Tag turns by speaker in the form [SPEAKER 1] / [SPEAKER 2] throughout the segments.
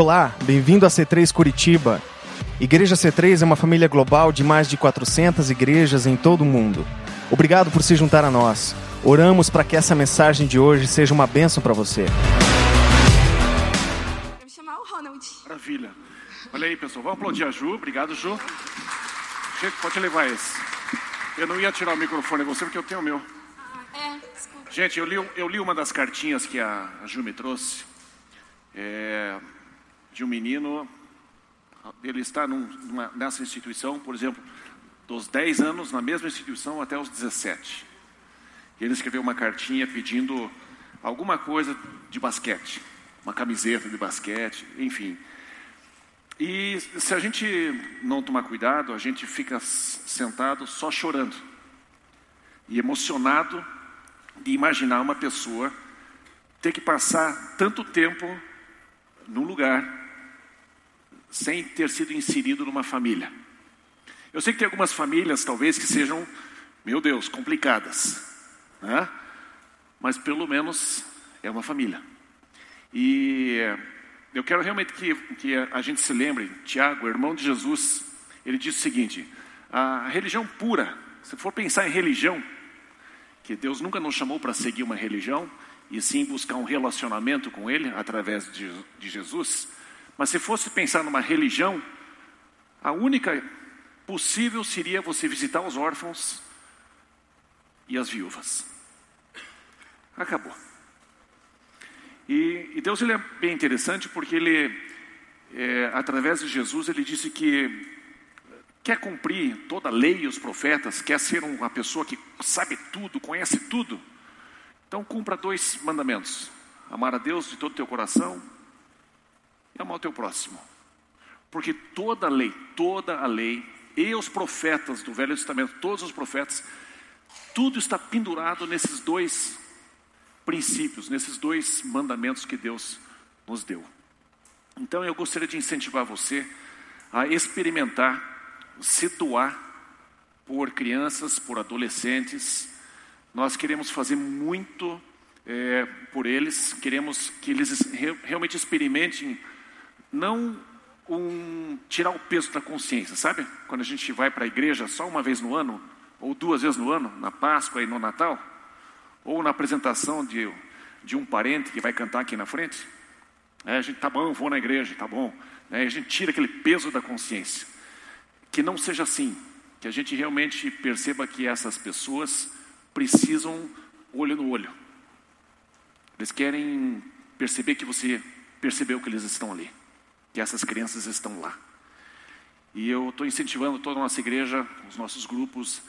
[SPEAKER 1] Olá, bem-vindo a C3 Curitiba. Igreja C3 é uma família global de mais de 400 igrejas em todo o mundo. Obrigado por se juntar a nós. Oramos para que essa mensagem de hoje seja uma bênção para você.
[SPEAKER 2] Vou chamar o Ronald.
[SPEAKER 3] Maravilha. Olha aí, pessoal. Vamos aplaudir a Ju. Obrigado, Ju. Gente, pode levar esse. Eu não ia tirar o microfone de você porque eu tenho o meu.
[SPEAKER 2] É, desculpa.
[SPEAKER 3] Gente, eu li, eu li uma das cartinhas que a, a Ju me trouxe. É, de um menino. Ele está num- numa- nessa instituição, por exemplo, dos 10 anos na mesma instituição até os 17. E ele escreveu uma cartinha pedindo alguma coisa de basquete, uma camiseta de basquete, enfim. E se a gente não tomar cuidado, a gente fica sentado só chorando e emocionado de imaginar uma pessoa ter que passar tanto tempo num lugar sem ter sido inserido numa família. Eu sei que tem algumas famílias, talvez, que sejam, meu Deus, complicadas, né? mas pelo menos é uma família. E eu quero realmente que, que a gente se lembre, Tiago, irmão de Jesus, ele disse o seguinte: a religião pura, se for pensar em religião, que Deus nunca nos chamou para seguir uma religião, e sim buscar um relacionamento com Ele através de, de Jesus. Mas se fosse pensar numa religião, a única possível seria você visitar os órfãos e as viúvas. Acabou. E, e Deus ele é bem interessante porque ele, é, através de Jesus, ele disse que quer cumprir toda a lei e os profetas, quer ser uma pessoa que sabe tudo, conhece tudo. Então cumpra dois mandamentos: amar a Deus de todo o teu coração e amar o teu próximo. Porque toda a lei, toda a lei e os profetas do Velho Testamento, todos os profetas, tudo está pendurado nesses dois princípios, nesses dois mandamentos que Deus nos deu. Então eu gostaria de incentivar você a experimentar, se doar por crianças, por adolescentes. Nós queremos fazer muito é, por eles, queremos que eles re- realmente experimentem, não um tirar o peso da consciência, sabe? Quando a gente vai para a igreja só uma vez no ano, ou duas vezes no ano, na Páscoa e no Natal, ou na apresentação de, de um parente que vai cantar aqui na frente. É, a gente, tá bom, vou na igreja, tá bom. É, a gente tira aquele peso da consciência. Que não seja assim. Que a gente realmente perceba que essas pessoas precisam olho no olho. Eles querem perceber que você percebeu que eles estão ali. Que essas crianças estão lá. E eu estou incentivando toda a nossa igreja, os nossos grupos,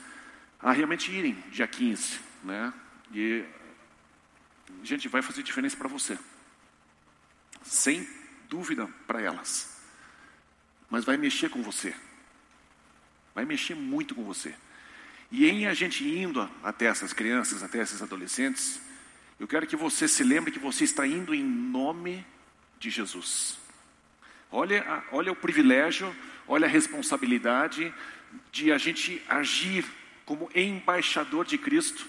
[SPEAKER 3] a realmente irem dia 15. Né? E, gente, vai fazer diferença para você. Sem dúvida para elas. Mas vai mexer com você. Vai mexer muito com você. E em a gente indo até essas crianças, até esses adolescentes, eu quero que você se lembre que você está indo em nome de Jesus. Olha, olha o privilégio, olha a responsabilidade de a gente agir como embaixador de Cristo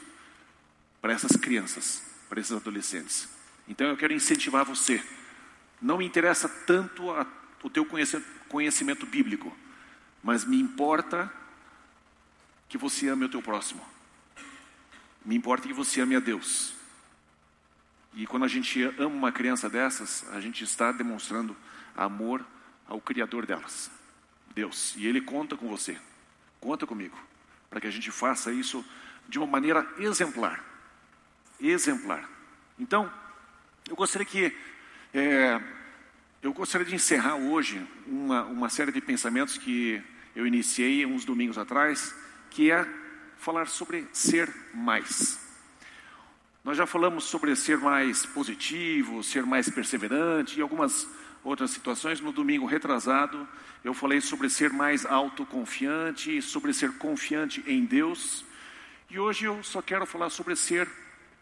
[SPEAKER 3] para essas crianças, para esses adolescentes. Então eu quero incentivar você. Não me interessa tanto a- o teu conhecimento bíblico, mas me importa que você ame o teu próximo. Me importa que você ame a Deus. E quando a gente ama uma criança dessas, a gente está demonstrando amor ao Criador delas, Deus. E Ele conta com você, conta comigo, para que a gente faça isso de uma maneira exemplar. Exemplar. Então, eu gostaria que. é, eu gostaria de encerrar hoje uma, uma série de pensamentos que eu iniciei uns domingos atrás, que é falar sobre ser mais. Nós já falamos sobre ser mais positivo, ser mais perseverante e algumas outras situações. No domingo retrasado, eu falei sobre ser mais autoconfiante, sobre ser confiante em Deus. E hoje eu só quero falar sobre ser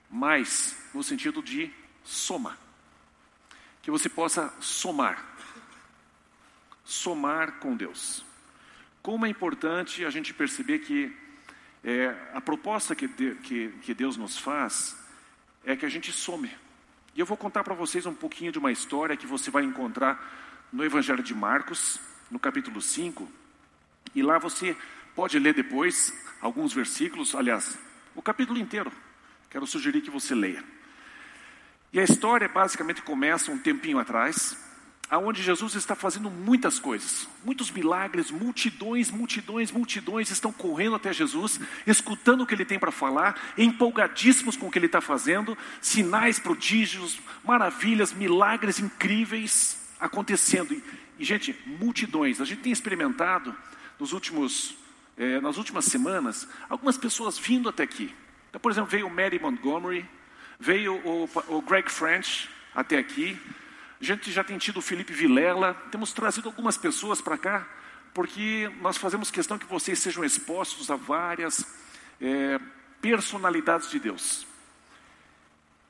[SPEAKER 3] mais, no sentido de soma. Que você possa somar. Somar com Deus. Como é importante a gente perceber que é, a proposta que, de- que, que Deus nos faz é que a gente some. E eu vou contar para vocês um pouquinho de uma história que você vai encontrar no Evangelho de Marcos, no capítulo 5, e lá você pode ler depois alguns versículos, aliás, o capítulo inteiro. Quero sugerir que você leia. E a história basicamente começa um tempinho atrás, aonde Jesus está fazendo muitas coisas, muitos milagres, multidões, multidões, multidões estão correndo até Jesus, escutando o que ele tem para falar, empolgadíssimos com o que ele está fazendo, sinais, prodígios, maravilhas, milagres incríveis acontecendo. E, gente, multidões. A gente tem experimentado nos últimos, eh, nas últimas semanas algumas pessoas vindo até aqui. Então, por exemplo, veio o Mary Montgomery, veio o, o Greg French até aqui. A gente já tem tido o Felipe Vilela. Temos trazido algumas pessoas para cá, porque nós fazemos questão que vocês sejam expostos a várias é, personalidades de Deus.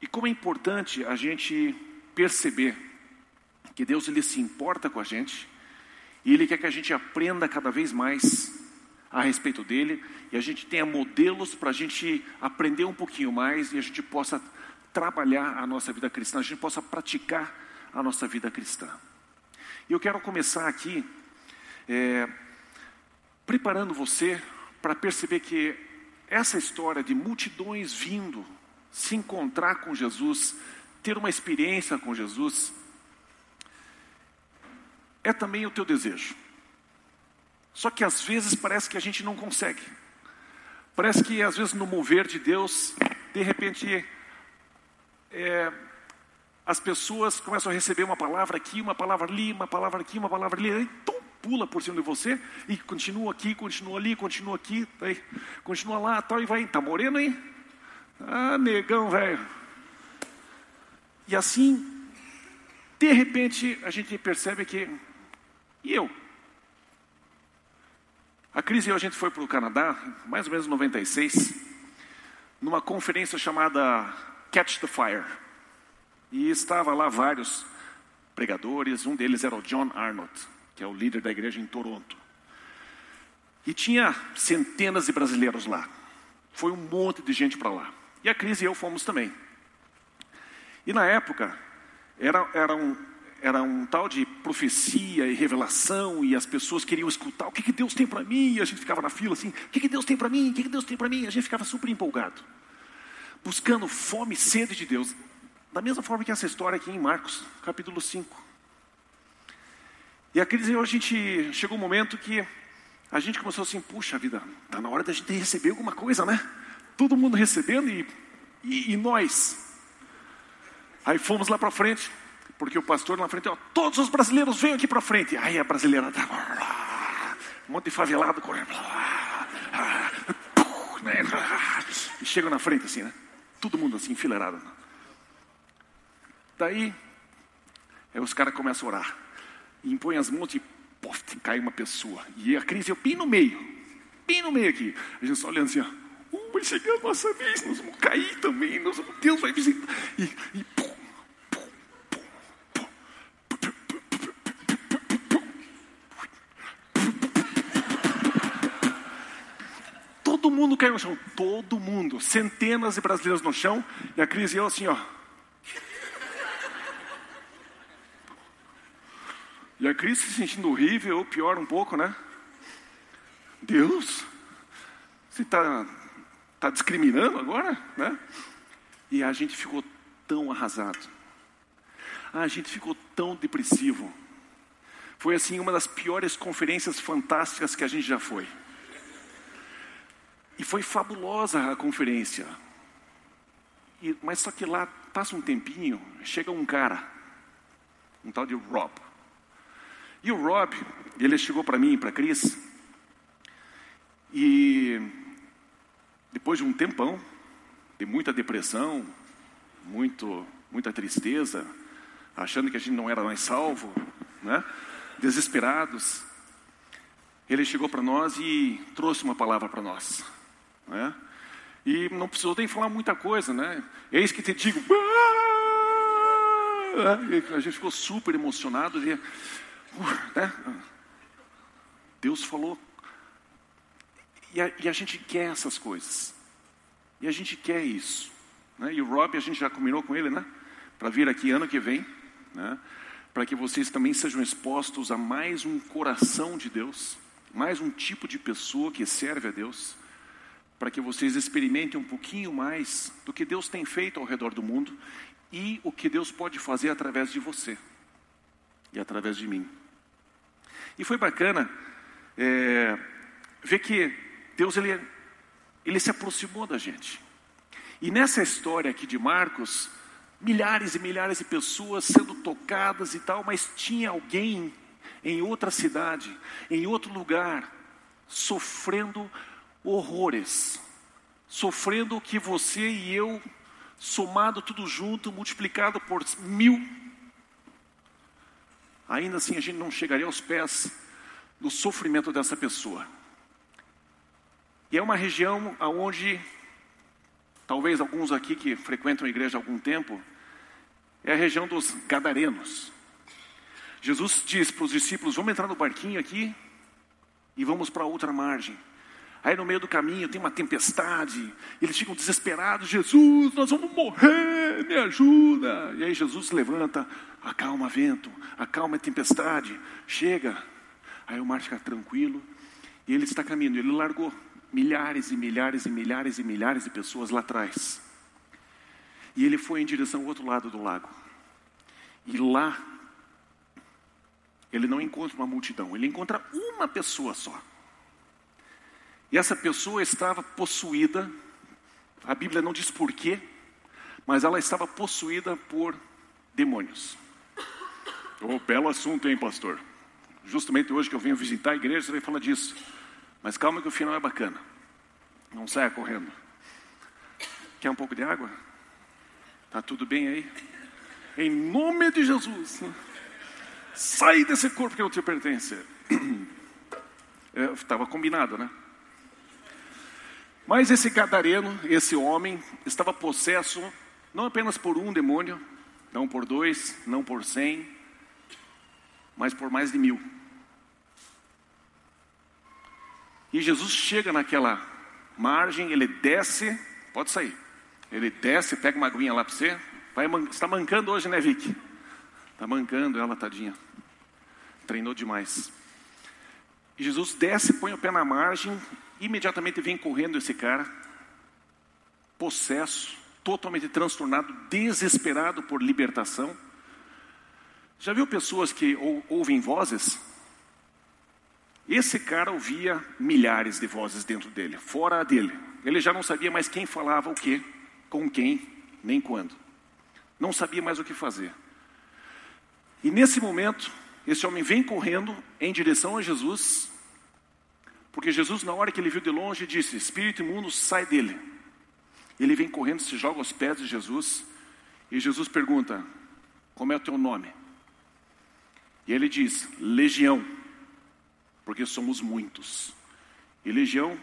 [SPEAKER 3] E como é importante a gente perceber que Deus ele se importa com a gente e Ele quer que a gente aprenda cada vez mais a respeito dele e a gente tenha modelos para a gente aprender um pouquinho mais e a gente possa trabalhar a nossa vida cristã, a gente possa praticar a nossa vida cristã. E eu quero começar aqui é, preparando você para perceber que essa história de multidões vindo se encontrar com Jesus, ter uma experiência com Jesus, é também o teu desejo. Só que às vezes parece que a gente não consegue. Parece que às vezes no mover de Deus, de repente, é, as pessoas começam a receber uma palavra aqui, uma palavra ali, uma palavra aqui, uma palavra ali, tom, pula por cima de você e continua aqui, continua ali, continua aqui, aí, continua lá, tal, e vai, tá moreno aí? Ah, negão, velho. E assim, de repente, a gente percebe que e eu? A Cris e eu, a gente foi para o Canadá, mais ou menos em 96, numa conferência chamada Catch the Fire. E estava lá vários pregadores, um deles era o John Arnott, que é o líder da igreja em Toronto. E tinha centenas de brasileiros lá. Foi um monte de gente para lá. E a Cris e eu fomos também. E na época, era, era um, era um tal de profecia e revelação, e as pessoas queriam escutar o que, que Deus tem para mim, e a gente ficava na fila assim: o que, que Deus tem para mim, o que, que Deus tem para mim, e a gente ficava super empolgado, buscando fome e sede de Deus, da mesma forma que essa história aqui em Marcos, capítulo 5. E aqueles a gente chegou um momento que a gente começou assim: puxa vida, está na hora da gente receber alguma coisa, né? Todo mundo recebendo e, e, e nós. Aí fomos lá para frente. Porque o pastor na frente, ó, todos os brasileiros venham aqui para frente. Aí a brasileira tá, um monte de favelado correndo. Né, e chega na frente assim, né? Todo mundo assim, enfileirado. Daí, aí os caras começam a orar. E impõem as mãos e pof, cai uma pessoa. E a crise eu bem no meio. Bem no meio aqui. A gente só olhando assim, ó. Uh, vai chegar a nossa vez, nós vamos cair também. Nós, Deus vai visitar. E, e pum, Todo mundo caiu no chão, todo mundo, centenas de brasileiros no chão, e a Cris e eu assim, ó. E a Cris se sentindo horrível, ou pior um pouco, né? Deus, você está tá discriminando agora, né? E a gente ficou tão arrasado. A gente ficou tão depressivo. Foi assim uma das piores conferências fantásticas que a gente já foi. E foi fabulosa a conferência. E, mas só que lá passa um tempinho, chega um cara, um tal de Rob. E o Rob, ele chegou para mim e para Cris, e depois de um tempão, de muita depressão, muito, muita tristeza, achando que a gente não era mais salvo, né? desesperados, ele chegou para nós e trouxe uma palavra para nós. Né? E não precisou nem falar muita coisa, né? Eis que te digo. E a gente ficou super emocionado. Né? Deus falou. E a, e a, gente quer essas coisas. E a gente quer isso. Né? E o Rob, a gente já combinou com ele, né? Para vir aqui ano que vem. Né? para que vocês também sejam expostos a mais um coração de Deus, mais um tipo de pessoa que serve a Deus, para que vocês experimentem um pouquinho mais do que Deus tem feito ao redor do mundo e o que Deus pode fazer através de você e através de mim. E foi bacana é, ver que Deus ele, ele se aproximou da gente. E nessa história aqui de Marcos, milhares e milhares de pessoas sendo tocadas e tal, mas tinha alguém em outra cidade, em outro lugar, sofrendo horrores, sofrendo o que você e eu, somado tudo junto, multiplicado por mil, ainda assim a gente não chegaria aos pés do sofrimento dessa pessoa. E é uma região onde talvez alguns aqui que frequentam a igreja há algum tempo, é a região dos Gadarenos. Jesus diz para os discípulos: vamos entrar no barquinho aqui e vamos para outra margem. Aí no meio do caminho tem uma tempestade, eles ficam desesperados: Jesus, nós vamos morrer, me ajuda. E aí Jesus levanta, acalma vento, acalma tempestade, chega. Aí o mar fica tranquilo e ele está caminhando. Ele largou milhares e milhares e milhares e milhares de pessoas lá atrás. E ele foi em direção ao outro lado do lago. E lá, ele não encontra uma multidão, ele encontra uma pessoa só. E essa pessoa estava possuída, a Bíblia não diz porquê, mas ela estava possuída por demônios. Oh, belo assunto, hein, pastor? Justamente hoje que eu venho visitar a igreja, você vai falar disso. Mas calma que o final é bacana. Não saia correndo. Quer um pouco de água? Tá tudo bem aí? Em nome de Jesus. Sai desse corpo que não te pertence. Estava é, combinado, né? Mas esse gadareno, esse homem, estava possesso não apenas por um demônio, não por dois, não por cem, mas por mais de mil. E Jesus chega naquela margem, ele desce, pode sair. Ele desce, pega uma aguinha lá para você. Vai, está mancando hoje, né, Vicky? Está mancando ela, tadinha. Treinou demais. E Jesus desce, põe o pé na margem, imediatamente vem correndo esse cara, possesso, totalmente transtornado, desesperado por libertação. Já viu pessoas que ou, ouvem vozes? Esse cara ouvia milhares de vozes dentro dele, fora dele. Ele já não sabia mais quem falava o que, com quem, nem quando. Não sabia mais o que fazer. E nesse momento, esse homem vem correndo em direção a Jesus, porque Jesus, na hora que ele viu de longe, disse: Espírito imundo, sai dele. Ele vem correndo, se joga aos pés de Jesus, e Jesus pergunta: Como é o teu nome? E ele diz: Legião porque somos muitos. E legião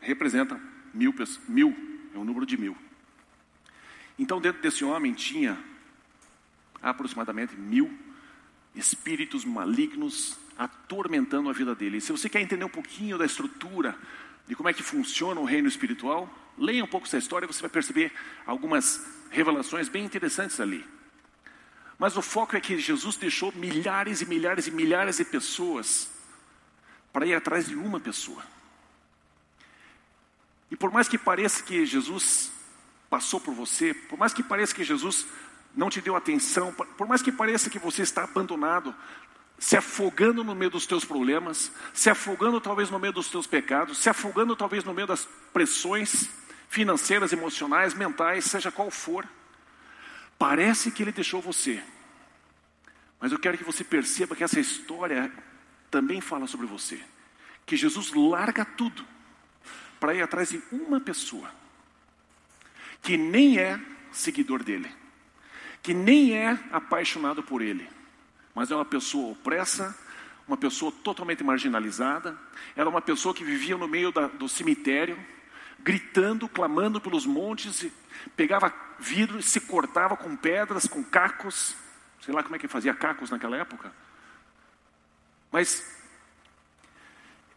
[SPEAKER 3] representa mil, mil, é um número de mil. Então, dentro desse homem tinha aproximadamente mil espíritos malignos atormentando a vida dele. E se você quer entender um pouquinho da estrutura de como é que funciona o reino espiritual, leia um pouco essa história e você vai perceber algumas revelações bem interessantes ali. Mas o foco é que Jesus deixou milhares e milhares e milhares de pessoas para ir atrás de uma pessoa. E por mais que pareça que Jesus passou por você, por mais que pareça que Jesus não te deu atenção, por mais que pareça que você está abandonado, se afogando no meio dos teus problemas, se afogando talvez no meio dos teus pecados, se afogando talvez no meio das pressões financeiras, emocionais, mentais, seja qual for, parece que ele deixou você. Mas eu quero que você perceba que essa história também fala sobre você. Que Jesus larga tudo para ir atrás de uma pessoa que nem é seguidor dele, que nem é apaixonado por ele, mas é uma pessoa opressa, uma pessoa totalmente marginalizada, era uma pessoa que vivia no meio da, do cemitério, gritando, clamando pelos montes, pegava vidro se cortava com pedras, com cacos, sei lá como é que fazia cacos naquela época, mas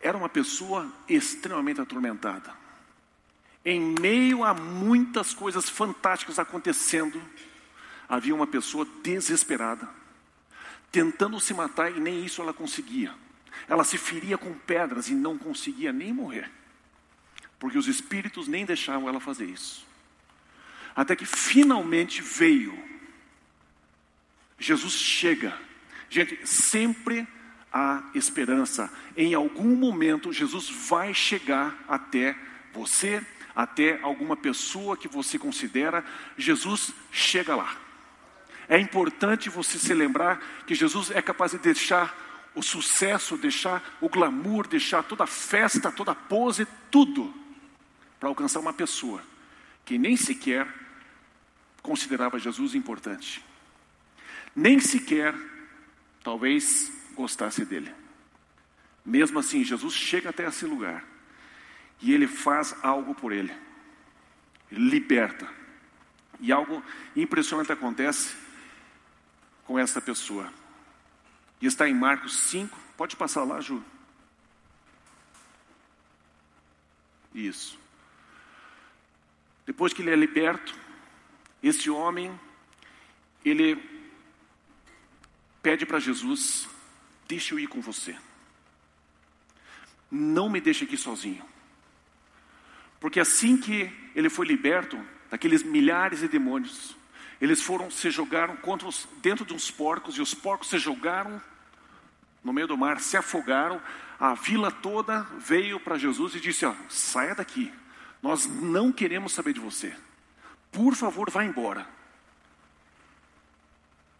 [SPEAKER 3] era uma pessoa extremamente atormentada. Em meio a muitas coisas fantásticas acontecendo, havia uma pessoa desesperada, tentando se matar e nem isso ela conseguia. Ela se feria com pedras e não conseguia nem morrer, porque os espíritos nem deixavam ela fazer isso. Até que finalmente veio. Jesus chega. Gente, sempre há esperança. Em algum momento, Jesus vai chegar até você, até alguma pessoa que você considera. Jesus chega lá. É importante você se lembrar que Jesus é capaz de deixar o sucesso, deixar o glamour, deixar toda a festa, toda a pose, tudo, para alcançar uma pessoa que nem sequer considerava Jesus importante. Nem sequer, talvez, gostasse dele. Mesmo assim, Jesus chega até esse lugar e ele faz algo por ele. Ele liberta. E algo impressionante acontece com essa pessoa. E está em Marcos 5. Pode passar lá, Ju. Isso. Depois que ele é liberto, esse homem, ele pede para Jesus: Deixa eu ir com você. Não me deixe aqui sozinho. Porque assim que ele foi liberto daqueles milhares de demônios, eles foram, se jogaram contra os, dentro de uns porcos, e os porcos se jogaram no meio do mar, se afogaram. A vila toda veio para Jesus e disse: ó, saia daqui, nós não queremos saber de você. Por favor, vá embora.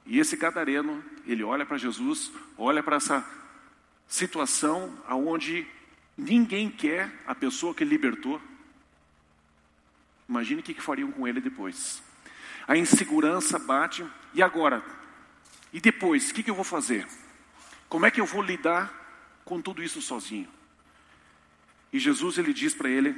[SPEAKER 3] E esse gadareno, ele olha para Jesus, olha para essa situação aonde ninguém quer a pessoa que libertou. Imagine o que fariam com ele depois a insegurança bate. E agora? E depois? O que, que eu vou fazer? Como é que eu vou lidar com tudo isso sozinho? E Jesus ele diz para ele,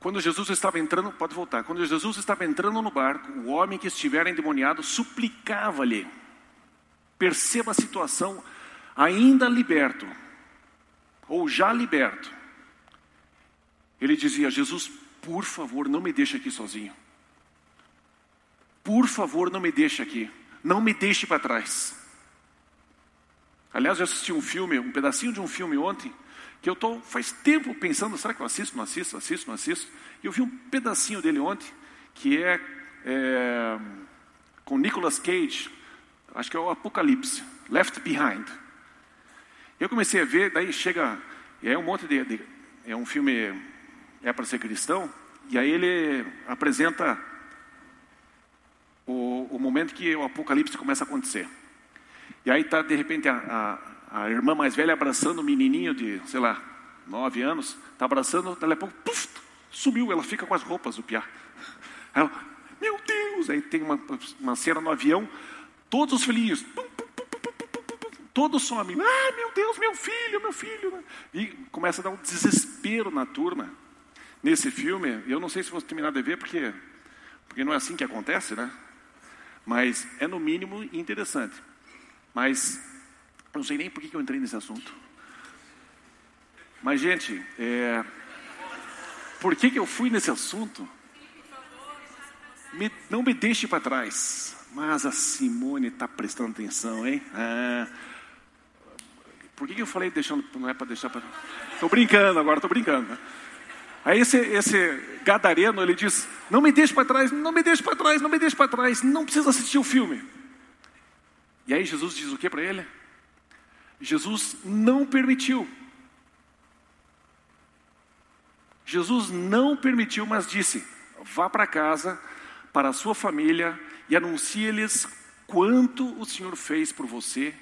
[SPEAKER 3] quando Jesus estava entrando, pode voltar, quando Jesus estava entrando no barco, o homem que estiver endemoniado suplicava-lhe, perceba a situação, ainda liberto, ou já liberto. Ele dizia: Jesus, por favor, não me deixe aqui sozinho. Por favor, não me deixe aqui. Não me deixe para trás. Aliás, eu assisti um filme, um pedacinho de um filme ontem, que eu estou faz tempo pensando, será que eu assisto, não assisto, assisto, não assisto? E eu vi um pedacinho dele ontem, que é, é com Nicolas Cage, acho que é o Apocalipse, Left Behind. Eu comecei a ver, daí chega, é um monte de, de é um filme, é para ser cristão, e aí ele apresenta o, o momento que o apocalipse começa a acontecer. E aí está, de repente, a, a, a, irmã mais velha abraçando o menininho de, sei lá, nove anos, está abraçando, daqui a pouco, puf, sumiu, ela fica com as roupas do piá. Ela, meu Deus! Aí tem uma, uma cena no avião, todos os filhinhos, pum, pum, pum, todos somem. Ah, meu Deus, meu filho, meu filho. E começa a dar um desespero na turma. Nesse filme, eu não sei se você terminar de ver, porque, porque não é assim que acontece, né? Mas é no mínimo interessante. Mas não sei nem por que eu entrei nesse assunto. Mas, gente, é, por que, que eu fui nesse assunto? Me, não me deixe para trás. Mas a Simone está prestando atenção, hein? Ah, por que, que eu falei deixando, não é para deixar para. Estou brincando agora, estou brincando. Aí esse, esse gadareno, ele diz, não me deixe para trás, não me deixe para trás, não me deixe para trás, não precisa assistir o filme. E aí Jesus diz o que para ele? Jesus não permitiu. Jesus não permitiu, mas disse: vá para casa, para a sua família e anuncie-lhes quanto o Senhor fez por você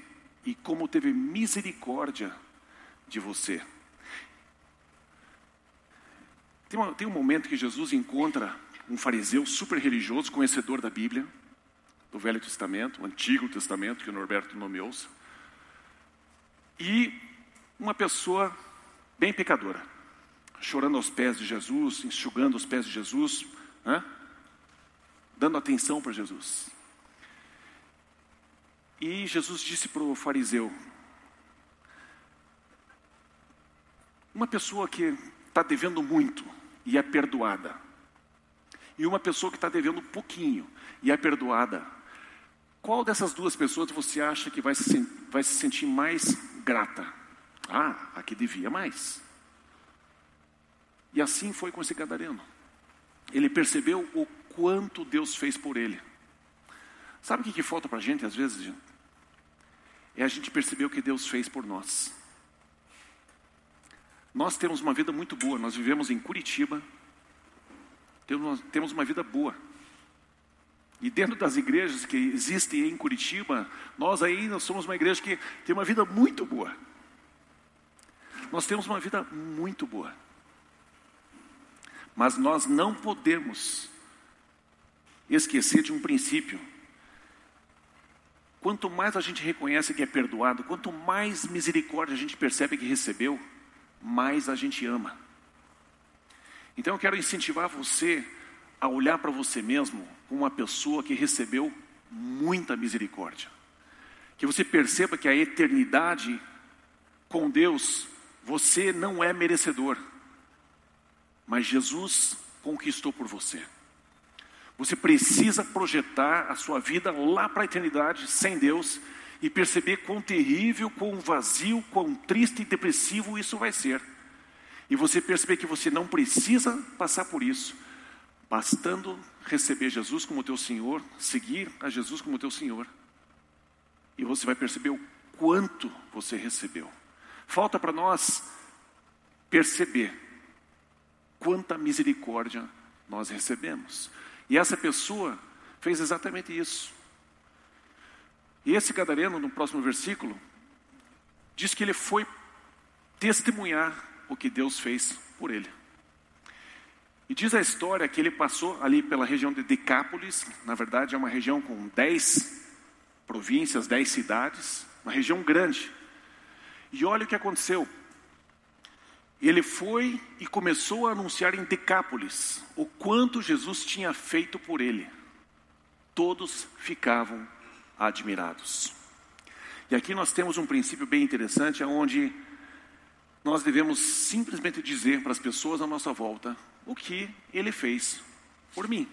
[SPEAKER 3] e como teve misericórdia de você. Tem, uma, tem um momento que Jesus encontra um fariseu super religioso, conhecedor da Bíblia, do Velho Testamento, Antigo Testamento, que o Norberto nomeou, e uma pessoa bem pecadora, chorando aos pés de Jesus, enxugando os pés de Jesus, né? dando atenção para Jesus. E Jesus disse para o fariseu: Uma pessoa que está devendo muito, e é perdoada. E uma pessoa que está devendo pouquinho e é perdoada. qual dessas duas pessoas você acha que vai se, vai se sentir mais grata? Ah, a que devia mais. E assim foi com esse gadareno. Ele percebeu o quanto Deus fez por ele. Sabe o que, que falta para a gente às vezes? Gente? É a gente perceber o que Deus fez por nós. Nós temos uma vida muito boa, nós vivemos em Curitiba, temos uma vida boa. E dentro das igrejas que existem em Curitiba, nós aí nós somos uma igreja que tem uma vida muito boa. Nós temos uma vida muito boa. Mas nós não podemos esquecer de um princípio. Quanto mais a gente reconhece que é perdoado, quanto mais misericórdia a gente percebe que recebeu, mais a gente ama. Então eu quero incentivar você a olhar para você mesmo como uma pessoa que recebeu muita misericórdia. Que você perceba que a eternidade com Deus, você não é merecedor mas Jesus conquistou por você. Você precisa projetar a sua vida lá para a eternidade sem Deus e perceber quão terrível, quão vazio, quão triste e depressivo isso vai ser. E você perceber que você não precisa passar por isso, bastando receber Jesus como teu Senhor, seguir a Jesus como teu Senhor. E você vai perceber o quanto você recebeu. Falta para nós perceber quanta misericórdia nós recebemos. E essa pessoa fez exatamente isso. E esse gadareno, no próximo versículo, diz que ele foi testemunhar o que Deus fez por ele. E diz a história que ele passou ali pela região de Decápolis, na verdade é uma região com dez províncias, dez cidades, uma região grande. E olha o que aconteceu. Ele foi e começou a anunciar em Decápolis o quanto Jesus tinha feito por ele. Todos ficavam admirados. E aqui nós temos um princípio bem interessante, onde nós devemos simplesmente dizer para as pessoas à nossa volta o que ele fez por mim.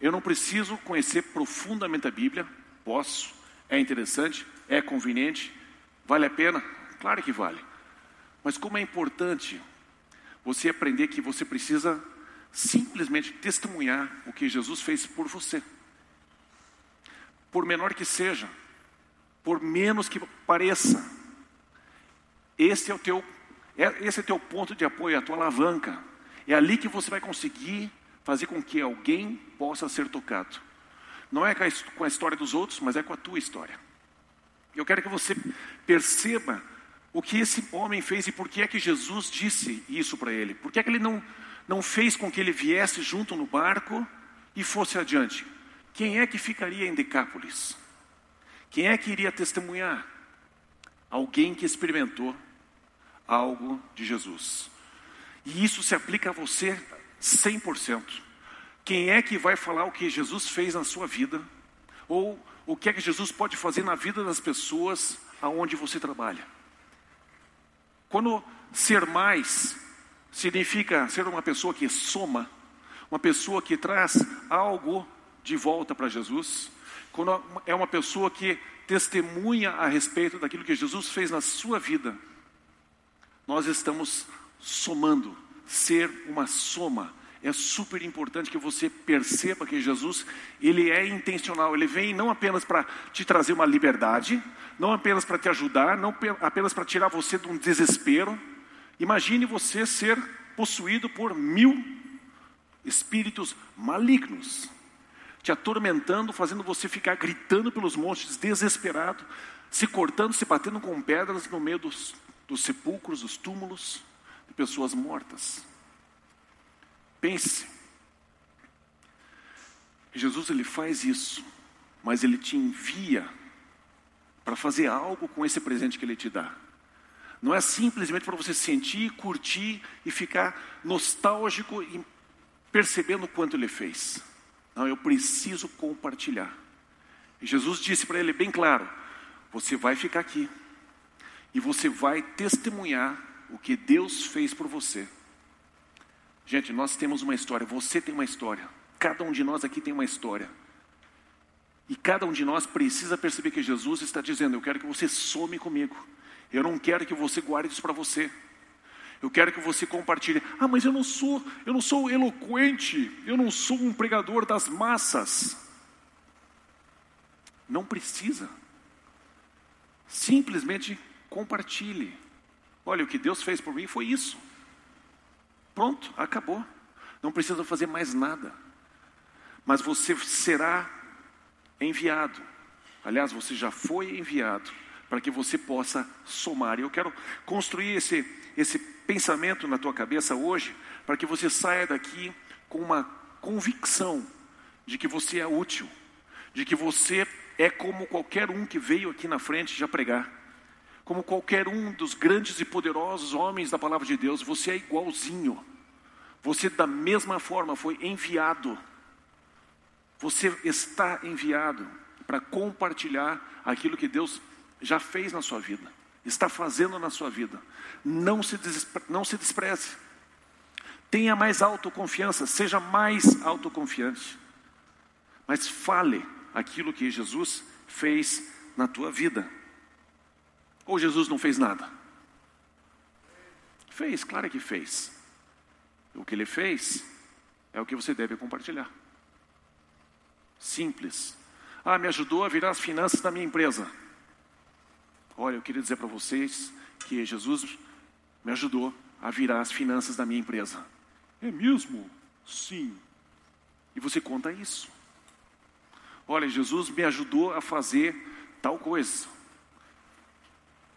[SPEAKER 3] Eu não preciso conhecer profundamente a Bíblia, posso, é interessante, é conveniente, vale a pena, Claro que vale. Mas como é importante você aprender que você precisa simplesmente testemunhar o que Jesus fez por você. Por menor que seja, por menos que pareça. Esse é o teu esse é teu ponto de apoio, a tua alavanca. É ali que você vai conseguir fazer com que alguém possa ser tocado. Não é com a história dos outros, mas é com a tua história. Eu quero que você perceba o que esse homem fez e por que é que Jesus disse isso para ele. Por que é que ele não, não fez com que ele viesse junto no barco e fosse adiante? Quem é que ficaria em Decápolis? Quem é que iria testemunhar? Alguém que experimentou algo de Jesus. E isso se aplica a você 100%. Quem é que vai falar o que Jesus fez na sua vida? Ou o que é que Jesus pode fazer na vida das pessoas aonde você trabalha? Quando ser mais significa ser uma pessoa que soma, uma pessoa que traz algo de volta para Jesus, quando é uma pessoa que testemunha a respeito daquilo que Jesus fez na sua vida, nós estamos somando, ser uma soma é super importante que você perceba que Jesus, ele é intencional, ele vem não apenas para te trazer uma liberdade, não apenas para te ajudar, não apenas para tirar você de um desespero. Imagine você ser possuído por mil espíritos malignos, te atormentando, fazendo você ficar gritando pelos montes, desesperado, se cortando, se batendo com pedras no meio dos, dos sepulcros, dos túmulos de pessoas mortas. Pense. Jesus ele faz isso, mas ele te envia para fazer algo com esse presente que ele te dá. Não é simplesmente para você sentir, curtir e ficar nostálgico e percebendo o quanto ele fez. Não, eu preciso compartilhar. E Jesus disse para ele bem claro: você vai ficar aqui e você vai testemunhar o que Deus fez por você. Gente, nós temos uma história, você tem uma história, cada um de nós aqui tem uma história. E cada um de nós precisa perceber que Jesus está dizendo: Eu quero que você some comigo. Eu não quero que você guarde isso para você. Eu quero que você compartilhe. Ah, mas eu não sou, eu não sou eloquente, eu não sou um pregador das massas. Não precisa. Simplesmente compartilhe. Olha, o que Deus fez por mim foi isso. Pronto, acabou. Não precisa fazer mais nada. Mas você será enviado. Aliás, você já foi enviado para que você possa somar. E eu quero construir esse, esse pensamento na tua cabeça hoje, para que você saia daqui com uma convicção de que você é útil, de que você é como qualquer um que veio aqui na frente já pregar, como qualquer um dos grandes e poderosos homens da palavra de Deus, você é igualzinho. Você da mesma forma foi enviado. Você está enviado para compartilhar aquilo que Deus já fez na sua vida, está fazendo na sua vida. Não se, despre, não se despreze. Tenha mais autoconfiança, seja mais autoconfiante. Mas fale aquilo que Jesus fez na tua vida. Ou Jesus não fez nada? Fez, claro que fez. O que ele fez é o que você deve compartilhar. Simples. Ah, me ajudou a virar as finanças da minha empresa. Olha, eu queria dizer para vocês que Jesus me ajudou a virar as finanças da minha empresa. É mesmo? Sim. E você conta isso. Olha, Jesus me ajudou a fazer tal coisa.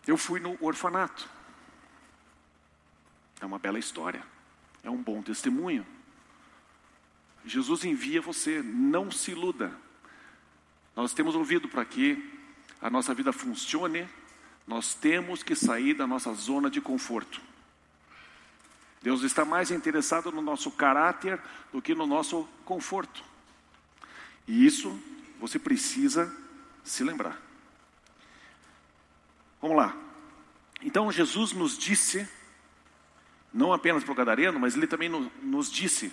[SPEAKER 3] Eu fui no orfanato. É uma bela história. É um bom testemunho. Jesus envia você, não se iluda. Nós temos ouvido para que a nossa vida funcione, nós temos que sair da nossa zona de conforto. Deus está mais interessado no nosso caráter do que no nosso conforto. E isso você precisa se lembrar. Vamos lá. Então Jesus nos disse, não apenas para o Gadareno, mas ele também nos disse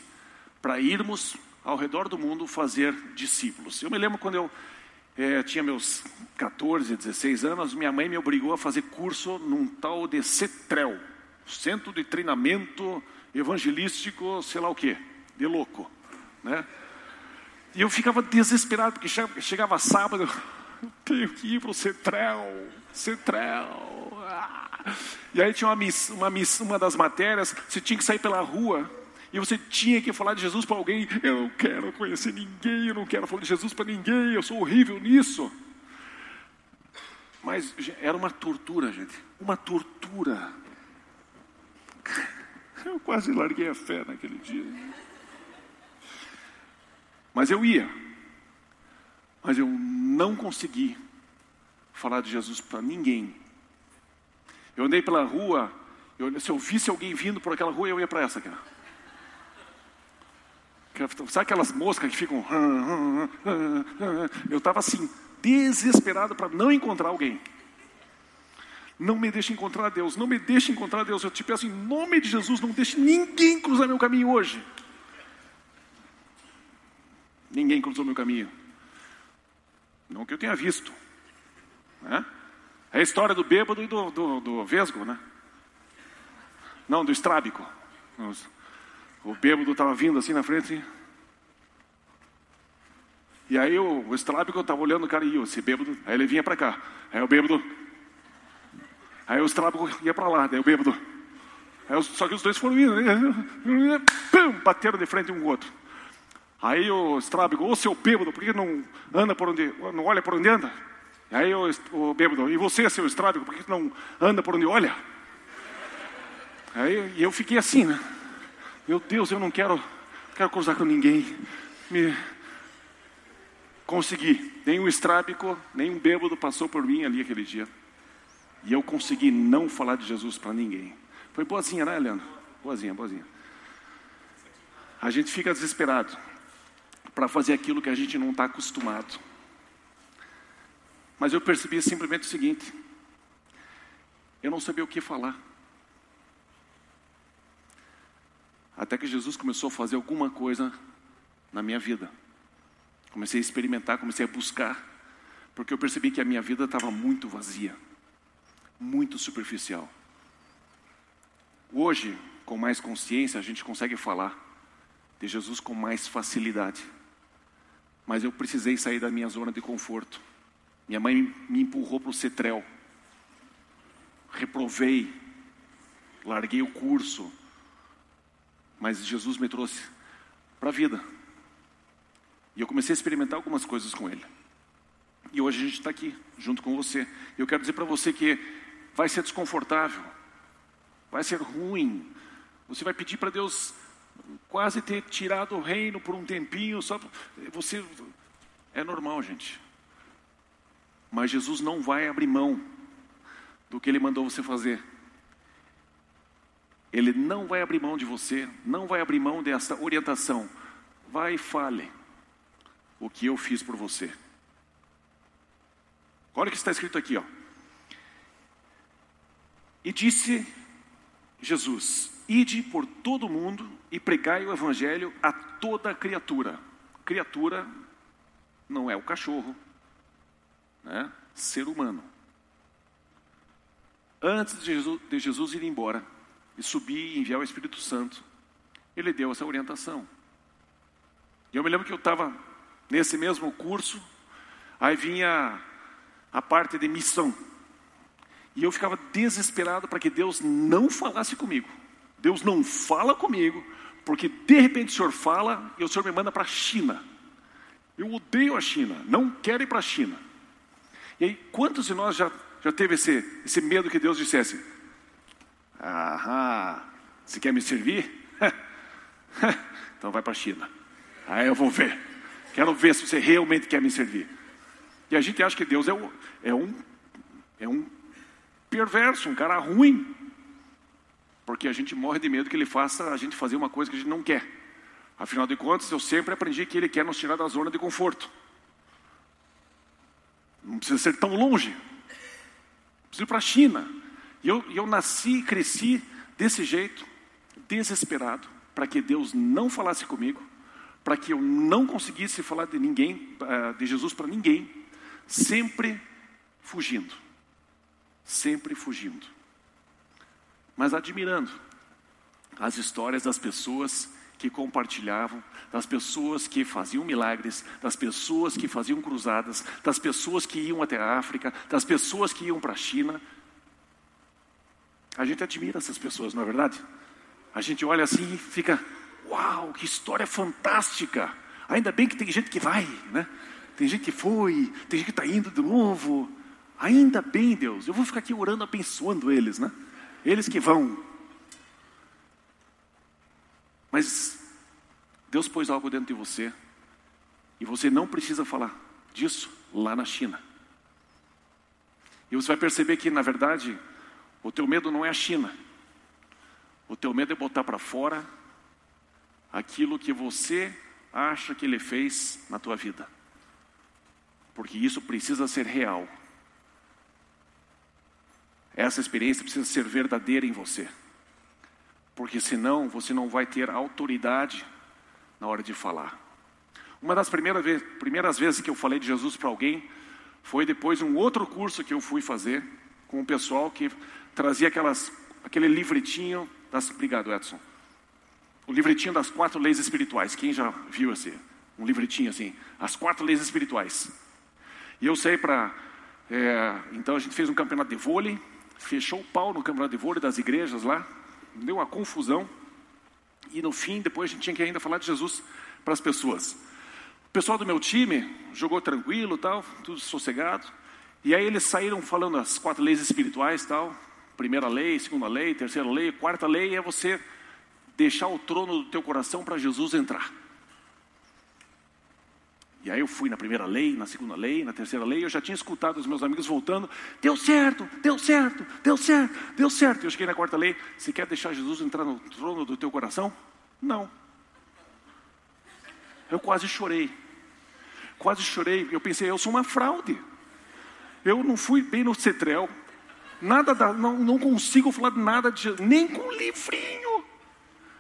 [SPEAKER 3] para irmos ao redor do mundo fazer discípulos. Eu me lembro quando eu é, tinha meus 14, 16 anos, minha mãe me obrigou a fazer curso num tal de CETREL, Centro de Treinamento Evangelístico, sei lá o quê, de louco, né? E eu ficava desesperado, porque chegava sábado, tenho que ir para o Cetrel, Cetrel. Ah. E aí tinha uma, miss, uma, miss, uma das matérias, você tinha que sair pela rua, e você tinha que falar de Jesus para alguém. Eu não quero conhecer ninguém, eu não quero falar de Jesus para ninguém, eu sou horrível nisso. Mas era uma tortura, gente, uma tortura. Eu quase larguei a fé naquele dia. Mas eu ia. Mas eu não consegui falar de Jesus para ninguém. Eu andei pela rua, eu, se eu visse alguém vindo por aquela rua, eu ia para essa. Sabe aquelas moscas que ficam. Eu estava assim, desesperado para não encontrar alguém. Não me deixe encontrar Deus, não me deixe encontrar Deus. Eu te peço em nome de Jesus, não deixe ninguém cruzar meu caminho hoje. Ninguém cruzou meu caminho. Não que eu tenha visto. Né? É a história do bêbado e do, do, do vesgo, né? Não, do estrábico. O bêbado estava vindo assim na frente. E aí o, o estrábico estava olhando o cara e esse bêbado. Aí ele vinha para cá. Aí o bêbado. Aí o estrábico ia para lá. Daí o bêbado. Aí, só que os dois foram indo. Né? Pum, bateram de frente um com o outro. Aí o estrábico, ô seu bêbado, por que não anda por onde, não olha por onde anda? Aí o, o bêbado, e você, seu estrábico, por que não anda por onde olha? Aí eu fiquei assim, né? Meu Deus, eu não quero, quero cruzar com ninguém. Me... Consegui. Nem um estrábico, nem um bêbado passou por mim ali aquele dia. E eu consegui não falar de Jesus para ninguém. Foi boazinha, né, Leandro? Boazinha, boazinha. A gente fica desesperado para fazer aquilo que a gente não está acostumado. Mas eu percebi simplesmente o seguinte: eu não sabia o que falar. Até que Jesus começou a fazer alguma coisa na minha vida. Comecei a experimentar, comecei a buscar, porque eu percebi que a minha vida estava muito vazia, muito superficial. Hoje, com mais consciência, a gente consegue falar de Jesus com mais facilidade. Mas eu precisei sair da minha zona de conforto. Minha mãe me empurrou para o cetrel. Reprovei, larguei o curso, mas Jesus me trouxe para a vida. E eu comecei a experimentar algumas coisas com Ele. E hoje a gente está aqui, junto com você. E eu quero dizer para você que vai ser desconfortável, vai ser ruim. Você vai pedir para Deus quase ter tirado o reino por um tempinho, só você é normal, gente. Mas Jesus não vai abrir mão do que ele mandou você fazer. Ele não vai abrir mão de você, não vai abrir mão dessa orientação. Vai e fale o que eu fiz por você. Olha o que está escrito aqui, ó. E disse Jesus: Ide por todo mundo e pregai o evangelho a toda criatura. Criatura não é o cachorro, né? Ser humano. Antes de Jesus, de Jesus ir embora, e subir e enviar o Espírito Santo, ele deu essa orientação. E eu me lembro que eu estava nesse mesmo curso, aí vinha a parte de missão. E eu ficava desesperado para que Deus não falasse comigo. Deus não fala comigo, porque de repente o Senhor fala e o Senhor me manda para a China. Eu odeio a China, não quero ir para a China. E aí, quantos de nós já, já teve esse, esse medo que Deus dissesse: Aham, você quer me servir? então vai para a China. Aí eu vou ver. Quero ver se você realmente quer me servir. E a gente acha que Deus é um, é um, é um perverso, um cara ruim. Porque a gente morre de medo que ele faça a gente fazer uma coisa que a gente não quer. Afinal de contas, eu sempre aprendi que ele quer nos tirar da zona de conforto. Não precisa ser tão longe. Preciso ir para a China. E eu, eu nasci e cresci desse jeito, desesperado, para que Deus não falasse comigo, para que eu não conseguisse falar de ninguém, eh, de Jesus para ninguém, sempre fugindo, sempre fugindo, mas admirando as histórias das pessoas que compartilhavam, das pessoas que faziam milagres, das pessoas que faziam cruzadas, das pessoas que iam até a África, das pessoas que iam para a China, a gente admira essas pessoas, não é verdade? A gente olha assim e fica, uau, que história fantástica. Ainda bem que tem gente que vai, né? Tem gente que foi, tem gente que está indo de novo. Ainda bem, Deus, eu vou ficar aqui orando, abençoando eles, né? Eles que vão. Mas Deus pôs algo dentro de você, e você não precisa falar disso lá na China. E você vai perceber que, na verdade, o teu medo não é a China. O teu medo é botar para fora aquilo que você acha que ele fez na tua vida. Porque isso precisa ser real. Essa experiência precisa ser verdadeira em você. Porque senão você não vai ter autoridade na hora de falar. Uma das primeiras, vez, primeiras vezes que eu falei de Jesus para alguém foi depois de um outro curso que eu fui fazer com o pessoal que trazia aquelas, aquele livretinho das. Obrigado, Edson. O livretinho das quatro leis espirituais. Quem já viu esse? Um livretinho assim. As quatro leis espirituais. E eu sei para. É, então a gente fez um campeonato de vôlei, fechou o pau no campeonato de vôlei das igrejas lá, deu uma confusão. E no fim, depois a gente tinha que ainda falar de Jesus para as pessoas. O pessoal do meu time jogou tranquilo, tal, tudo sossegado. E aí eles saíram falando as quatro leis espirituais, tal. Primeira lei, segunda lei, terceira lei, quarta lei é você deixar o trono do teu coração para Jesus entrar. E aí eu fui na primeira lei, na segunda lei, na terceira lei, eu já tinha escutado os meus amigos voltando, deu certo, deu certo, deu certo, deu certo. Eu cheguei na quarta lei, você quer deixar Jesus entrar no trono do teu coração? Não. Eu quase chorei. Quase chorei, eu pensei, eu sou uma fraude. Eu não fui bem no cetrel, Nada da, não, não consigo falar nada de nem com um livrinho.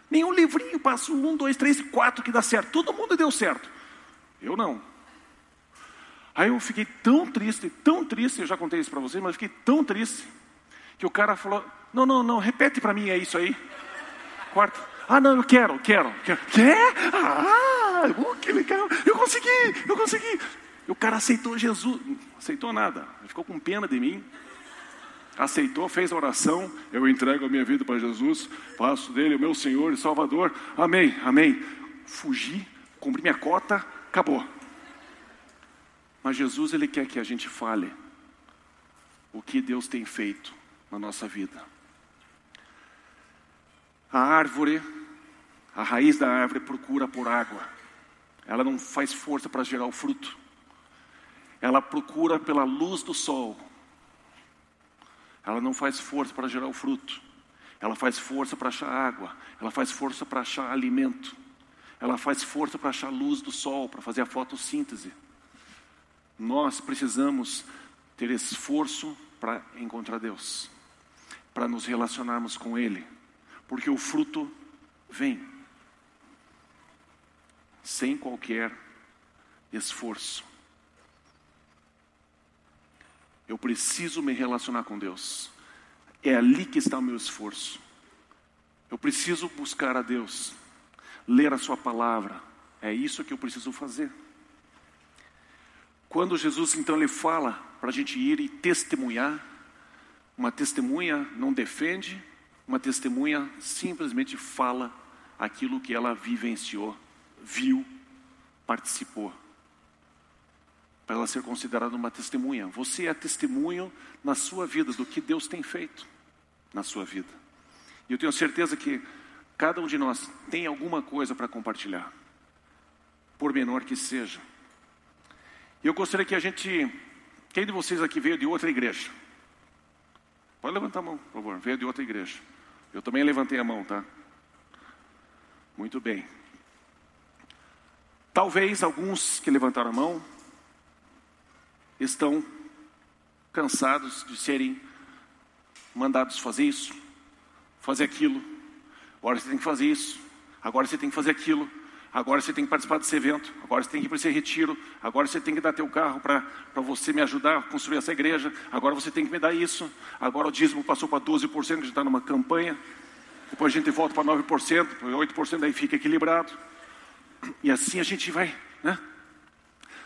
[SPEAKER 3] Nem um livrinho, passo um, dois, três, quatro que dá certo. Todo mundo deu certo. Eu não. Aí eu fiquei tão triste, tão triste, eu já contei isso para vocês, mas eu fiquei tão triste, que o cara falou, não, não, não, repete para mim, é isso aí. Quarto. Ah, não, eu quero, quero, quero. Quer? Ah, oh, que legal. Eu consegui, eu consegui. E o cara aceitou Jesus. Não aceitou nada. Ele ficou com pena de mim. Aceitou, fez a oração. Eu entrego a minha vida para Jesus. Faço dele o meu Senhor e Salvador. Amém, amém. Fugi, cumpri minha cota, acabou. Mas Jesus, Ele quer que a gente fale o que Deus tem feito na nossa vida. A árvore, a raiz da árvore procura por água. Ela não faz força para gerar o fruto. Ela procura pela luz do sol. Ela não faz força para gerar o fruto. Ela faz força para achar água. Ela faz força para achar alimento. Ela faz força para achar luz do sol, para fazer a fotossíntese. Nós precisamos ter esforço para encontrar Deus, para nos relacionarmos com Ele, porque o fruto vem sem qualquer esforço. Eu preciso me relacionar com Deus. É ali que está o meu esforço. Eu preciso buscar a Deus, ler a Sua palavra. É isso que eu preciso fazer. Quando Jesus então ele fala para a gente ir e testemunhar, uma testemunha não defende, uma testemunha simplesmente fala aquilo que ela vivenciou, viu, participou. Para ela ser considerada uma testemunha. Você é testemunho na sua vida do que Deus tem feito na sua vida. E eu tenho certeza que cada um de nós tem alguma coisa para compartilhar, por menor que seja. E eu gostaria que a gente. Quem de vocês aqui veio de outra igreja? Pode levantar a mão, por favor. Veio de outra igreja. Eu também levantei a mão, tá? Muito bem. Talvez alguns que levantaram a mão estão cansados de serem mandados fazer isso, fazer aquilo. Agora você tem que fazer isso, agora você tem que fazer aquilo, agora você tem que participar desse evento, agora você tem que ir para esse retiro, agora você tem que dar teu carro para você me ajudar a construir essa igreja, agora você tem que me dar isso, agora o dízimo passou para 12%, que a gente está numa campanha, depois a gente volta para 9%, 8% aí fica equilibrado. E assim a gente vai, né?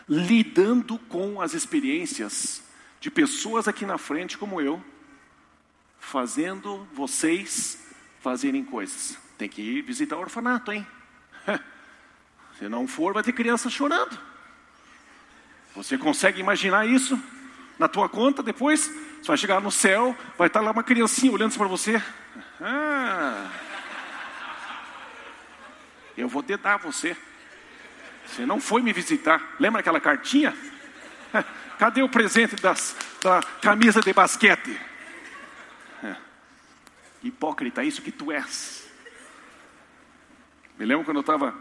[SPEAKER 3] Lidando com as experiências de pessoas aqui na frente como eu, fazendo vocês fazerem coisas. Tem que ir visitar o orfanato, hein? Se não for, vai ter criança chorando. Você consegue imaginar isso na tua conta depois? Você vai chegar no céu, vai estar lá uma criancinha olhando para você. Ah, eu vou dedar você. Você não foi me visitar. Lembra aquela cartinha? Cadê o presente das, da camisa de basquete? Hipócrita, é isso que tu és. Me lembro quando eu estava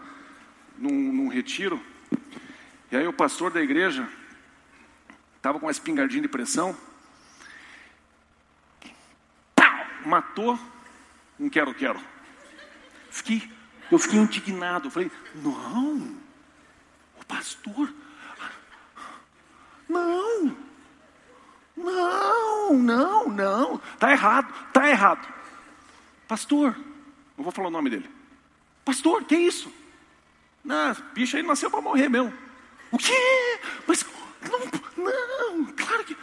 [SPEAKER 3] num, num retiro, e aí o pastor da igreja estava com uma espingardinha de pressão, pau, matou um quero-quero. Fiquei, eu fiquei indignado, falei, não, o pastor, não, não, não, não, está errado, está errado. Pastor, não vou falar o nome dele. Pastor, que é isso? Não, bicho aí nasceu para morrer mesmo. O quê? Mas não, não, claro que.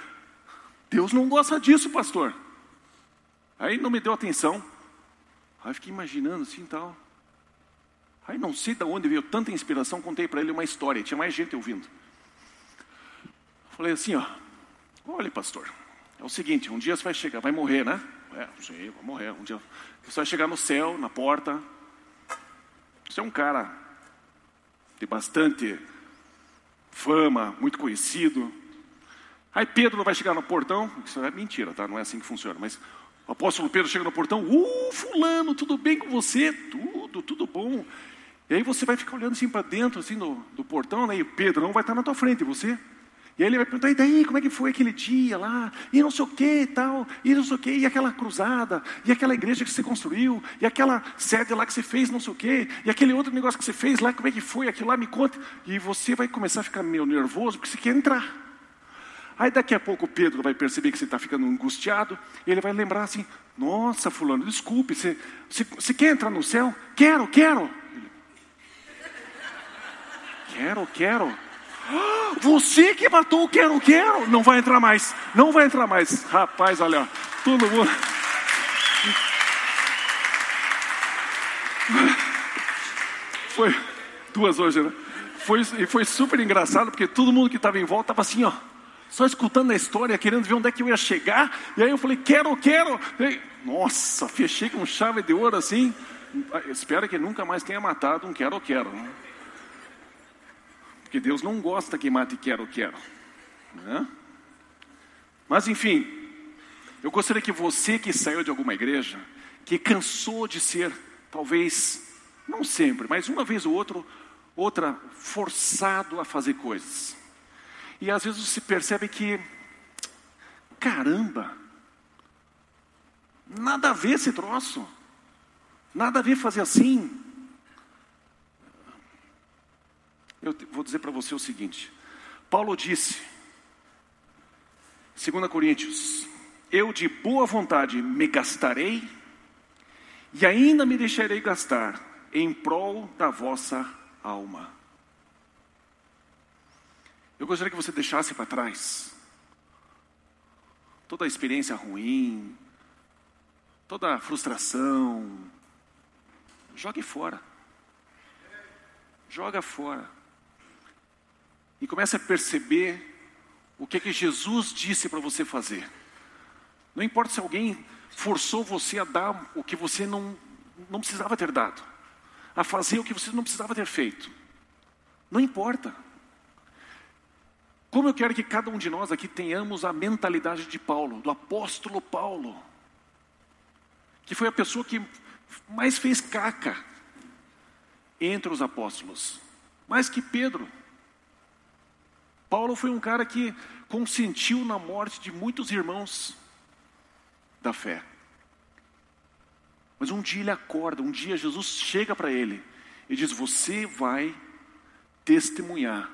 [SPEAKER 3] Deus não gosta disso, pastor. Aí não me deu atenção. Aí fiquei imaginando assim tal. Aí não sei de onde veio tanta inspiração, contei para ele uma história, tinha mais gente ouvindo. Falei assim, ó, olha pastor, é o seguinte, um dia você vai chegar, vai morrer, né? É, sei, vai morrer. Um dia você vai chegar no céu, na porta. Você é um cara de bastante fama, muito conhecido. Aí Pedro vai chegar no portão, isso é mentira, tá? Não é assim que funciona, mas o apóstolo Pedro chega no portão, uh, fulano, tudo bem com você? Tudo, tudo bom. E aí você vai ficar olhando assim para dentro, assim, do, do portão, né? E Pedro não vai estar na tua frente, você? E aí ele vai perguntar, e daí, como é que foi aquele dia lá? E não sei o que e tal, e não sei o que, e aquela cruzada, e aquela igreja que você construiu, e aquela sede lá que você fez, não sei o que, e aquele outro negócio que você fez lá, como é que foi, aquilo lá, me conta. E você vai começar a ficar meio nervoso, porque você quer entrar. Aí daqui a pouco Pedro vai perceber que você está ficando angustiado, e ele vai lembrar assim, nossa fulano, desculpe, você, você, você quer entrar no céu? Quero, quero. Quero, quero. Você que matou o quero, quero, não vai entrar mais, não vai entrar mais. Rapaz, olha, todo mundo. Foi duas hoje, né? Foi, e foi super engraçado, porque todo mundo que estava em volta estava assim, ó, só escutando a história, querendo ver onde é que eu ia chegar. E aí eu falei, quero, quero. Nossa, fechei com chave de ouro assim. Espero que nunca mais tenha matado um quero, quero. Né? Porque Deus não gosta que mate quero, quero. Né? Mas enfim, eu gostaria que você que saiu de alguma igreja, que cansou de ser, talvez, não sempre, mas uma vez ou outra, outra forçado a fazer coisas. E às vezes você percebe que, caramba, nada a ver esse troço, nada a ver fazer assim. Eu vou dizer para você o seguinte: Paulo disse, 2 Coríntios, eu de boa vontade me gastarei e ainda me deixarei gastar em prol da vossa alma. Eu gostaria que você deixasse para trás toda a experiência ruim, toda a frustração. Jogue fora. Joga fora e comece a perceber o que é que Jesus disse para você fazer. Não importa se alguém forçou você a dar o que você não, não precisava ter dado, a fazer o que você não precisava ter feito. Não importa. Como eu quero que cada um de nós aqui tenhamos a mentalidade de Paulo, do apóstolo Paulo, que foi a pessoa que mais fez caca entre os apóstolos, mais que Pedro. Paulo foi um cara que consentiu na morte de muitos irmãos da fé. Mas um dia ele acorda, um dia Jesus chega para ele e diz: Você vai testemunhar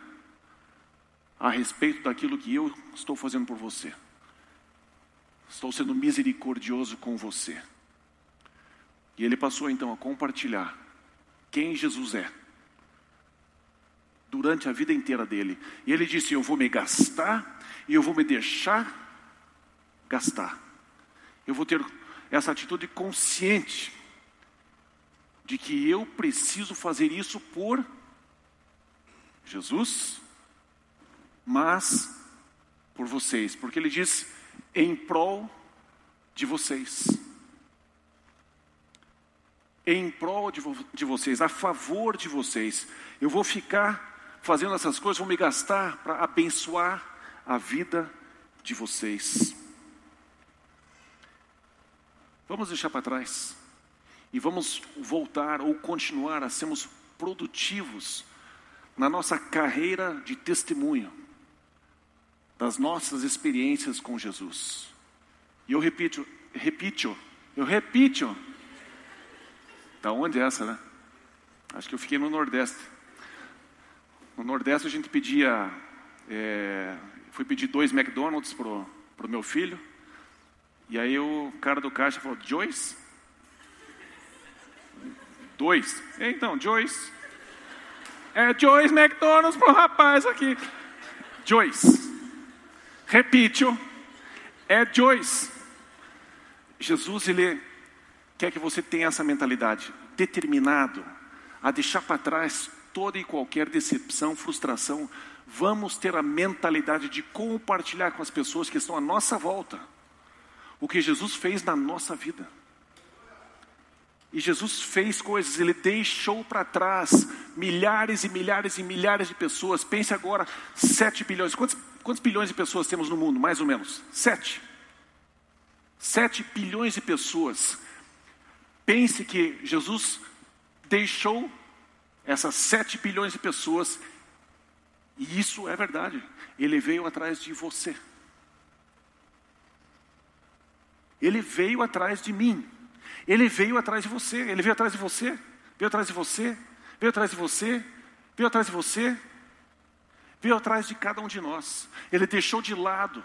[SPEAKER 3] a respeito daquilo que eu estou fazendo por você. Estou sendo misericordioso com você. E ele passou então a compartilhar quem Jesus é durante a vida inteira dele. E ele disse: Eu vou me gastar e eu vou me deixar gastar. Eu vou ter essa atitude consciente de que eu preciso fazer isso por Jesus, mas por vocês, porque ele diz em prol de vocês. Em prol de, vo de vocês, a favor de vocês. Eu vou ficar fazendo essas coisas, vou me gastar para abençoar a vida de vocês. Vamos deixar para trás e vamos voltar ou continuar a sermos produtivos na nossa carreira de testemunho das nossas experiências com Jesus. E eu repito, repito, eu repito. Da onde é essa, né? Acho que eu fiquei no Nordeste. No Nordeste a gente pedia, é, fui pedir dois McDonald's pro, pro meu filho. E aí o cara do caixa falou, Joyce? Dois. Então, Joyce. É Joyce McDonald's pro rapaz aqui. Joyce. Repite. É Joyce. Jesus, ele quer que você tenha essa mentalidade, determinado a deixar para trás toda e qualquer decepção, frustração, vamos ter a mentalidade de compartilhar com as pessoas que estão à nossa volta o que Jesus fez na nossa vida. E Jesus fez coisas, ele deixou para trás milhares e milhares e milhares de pessoas. Pense agora, 7 bilhões. Quantos, quantos bilhões de pessoas temos no mundo, mais ou menos? Sete. Sete bilhões de pessoas. Pense que Jesus deixou essas sete bilhões de pessoas E isso é verdade. Ele veio atrás de você. Ele veio atrás de mim. Ele veio atrás de você. Ele veio atrás de você. Veio atrás de você. Veio atrás de você. Veio atrás de você. Veio atrás de cada um de nós. Ele deixou de lado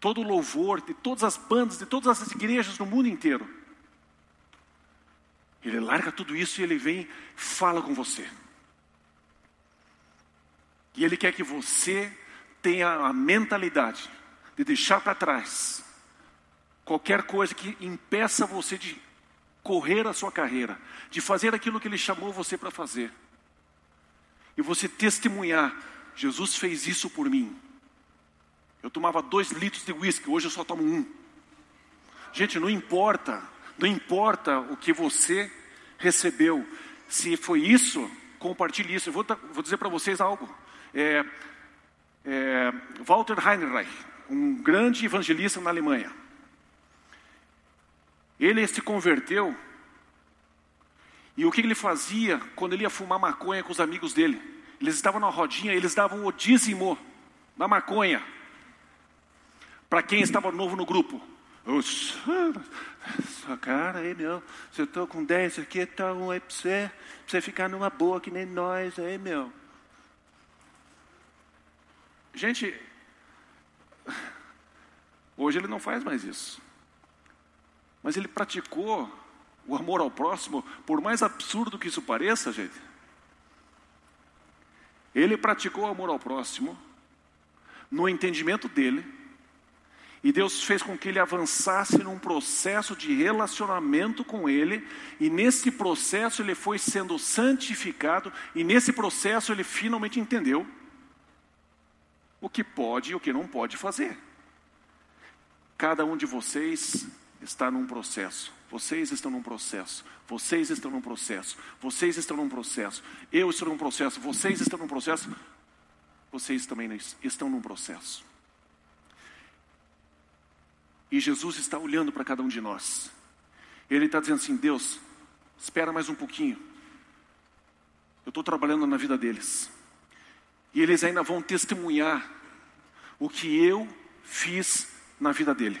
[SPEAKER 3] todo o louvor de todas as bandas, de todas as igrejas no mundo inteiro. Ele larga tudo isso e ele vem, fala com você. E ele quer que você tenha a mentalidade de deixar para trás qualquer coisa que impeça você de correr a sua carreira, de fazer aquilo que ele chamou você para fazer. E você testemunhar, Jesus fez isso por mim. Eu tomava dois litros de uísque, hoje eu só tomo um. Gente, não importa, não importa o que você recebeu. Se foi isso, compartilhe isso. Eu vou, vou dizer para vocês algo. É, é, Walter Heinrich, um grande evangelista na Alemanha. Ele se converteu. E o que ele fazia quando ele ia fumar maconha com os amigos dele? Eles estavam na rodinha, eles davam o dízimo da maconha para quem estava novo no grupo. Sua cara aí, meu. Se eu estou com 10 aqui, tá um aí para você, você ficar numa boa que nem nós aí, meu. Gente, hoje ele não faz mais isso. Mas ele praticou o amor ao próximo, por mais absurdo que isso pareça, gente. Ele praticou o amor ao próximo no entendimento dele e Deus fez com que ele avançasse num processo de relacionamento com Ele, e nesse processo ele foi sendo santificado, e nesse processo ele finalmente entendeu o que pode e o que não pode fazer. Cada um de vocês está num processo, vocês estão num processo, vocês estão num processo, vocês estão num processo, eu estou num processo, vocês estão num processo, vocês também estão num processo. E Jesus está olhando para cada um de nós. Ele está dizendo assim: Deus, espera mais um pouquinho. Eu estou trabalhando na vida deles. E eles ainda vão testemunhar o que eu fiz na vida dele.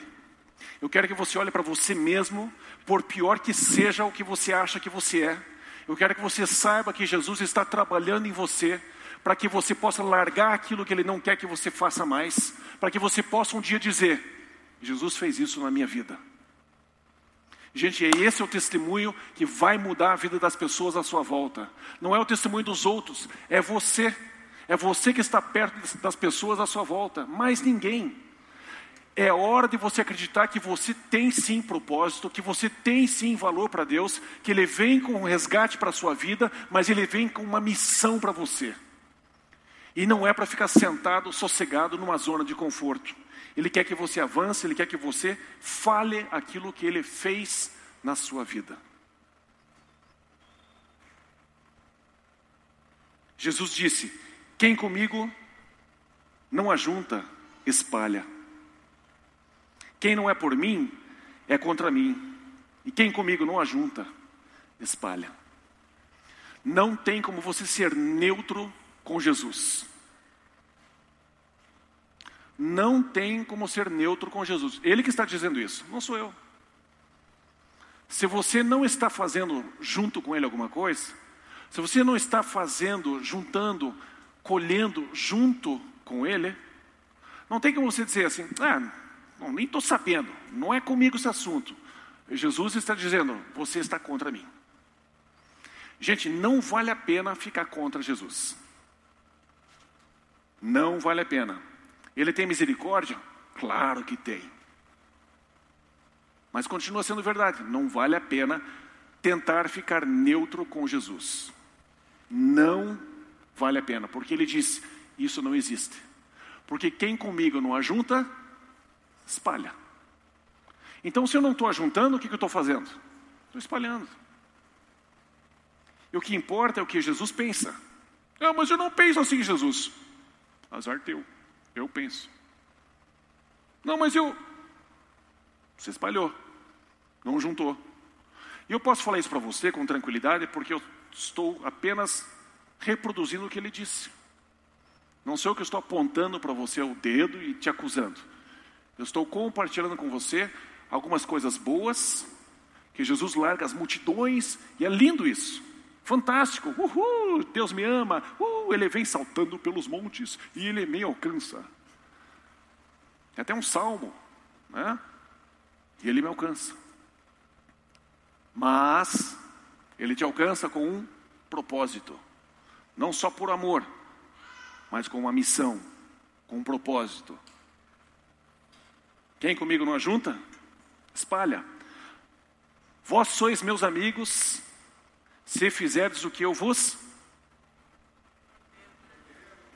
[SPEAKER 3] Eu quero que você olhe para você mesmo, por pior que seja o que você acha que você é. Eu quero que você saiba que Jesus está trabalhando em você, para que você possa largar aquilo que ele não quer que você faça mais, para que você possa um dia dizer: Jesus fez isso na minha vida. Gente, esse é o testemunho que vai mudar a vida das pessoas à sua volta. Não é o testemunho dos outros, é você. É você que está perto das pessoas à sua volta, mais ninguém. É hora de você acreditar que você tem sim propósito, que você tem sim valor para Deus, que Ele vem com um resgate para a sua vida, mas Ele vem com uma missão para você. E não é para ficar sentado, sossegado numa zona de conforto. Ele quer que você avance, Ele quer que você fale aquilo que Ele fez na sua vida. Jesus disse: Quem comigo não ajunta, espalha. Quem não é por mim, é contra mim. E quem comigo não ajunta, espalha. Não tem como você ser neutro com Jesus não tem como ser neutro com Jesus. Ele que está dizendo isso, não sou eu. Se você não está fazendo junto com Ele alguma coisa, se você não está fazendo, juntando, colhendo junto com Ele, não tem como você dizer assim, ah, não, nem estou sabendo, não é comigo esse assunto. Jesus está dizendo, você está contra mim. Gente, não vale a pena ficar contra Jesus. Não vale a pena. Ele tem misericórdia? Claro que tem. Mas continua sendo verdade, não vale a pena tentar ficar neutro com Jesus. Não vale a pena, porque ele diz: isso não existe. Porque quem comigo não ajunta, espalha. Então, se eu não estou ajuntando, o que, que eu estou fazendo? Estou espalhando. E o que importa é o que Jesus pensa. Ah, mas eu não penso assim, Jesus. Azar teu. Eu penso. Não, mas eu. Você espalhou, não juntou. E eu posso falar isso para você com tranquilidade, porque eu estou apenas reproduzindo o que ele disse. Não sou eu que estou apontando para você o dedo e te acusando. Eu estou compartilhando com você algumas coisas boas, que Jesus larga as multidões, e é lindo isso. Fantástico, uhul, Deus me ama, uh, ele vem saltando pelos montes e ele me alcança. É até um salmo, né? E ele me alcança. Mas ele te alcança com um propósito, não só por amor, mas com uma missão, com um propósito. Quem comigo não ajunta? Espalha. Vós sois meus amigos, se fizerdes o que eu vos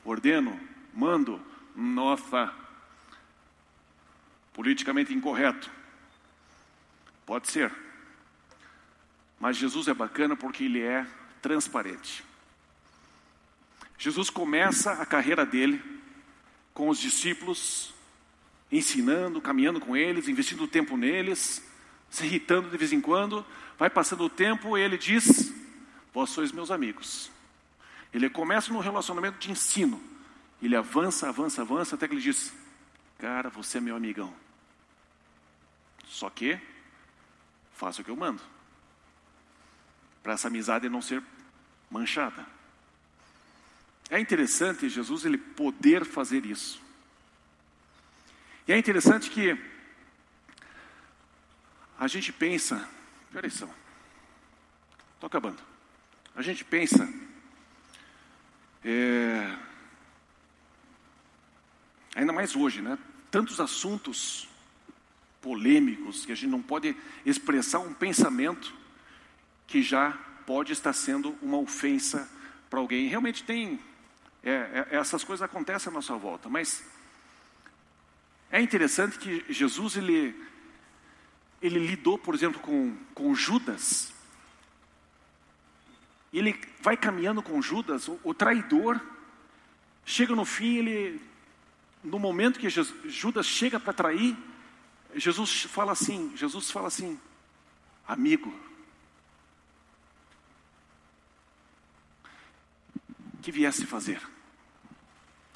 [SPEAKER 3] ordeno, mando, nossa, politicamente incorreto. Pode ser. Mas Jesus é bacana porque ele é transparente. Jesus começa a carreira dele com os discípulos, ensinando, caminhando com eles, investindo tempo neles, se irritando de vez em quando. Vai passando o tempo e ele diz: Vós sois meus amigos. Ele começa no relacionamento de ensino. Ele avança, avança, avança, até que ele diz: Cara, você é meu amigão. Só que faça o que eu mando para essa amizade não ser manchada. É interessante Jesus ele poder fazer isso. E é interessante que a gente pensa, que são? Estou acabando. A gente pensa, é, ainda mais hoje, né? Tantos assuntos polêmicos que a gente não pode expressar um pensamento que já pode estar sendo uma ofensa para alguém. Realmente tem, é, é, essas coisas acontecem à nossa volta, mas é interessante que Jesus ele, ele lidou, por exemplo, com, com Judas. E ele vai caminhando com Judas, o, o traidor, chega no fim, ele, no momento que Jesus, Judas chega para trair, Jesus fala assim, Jesus fala assim, amigo, que viesse fazer.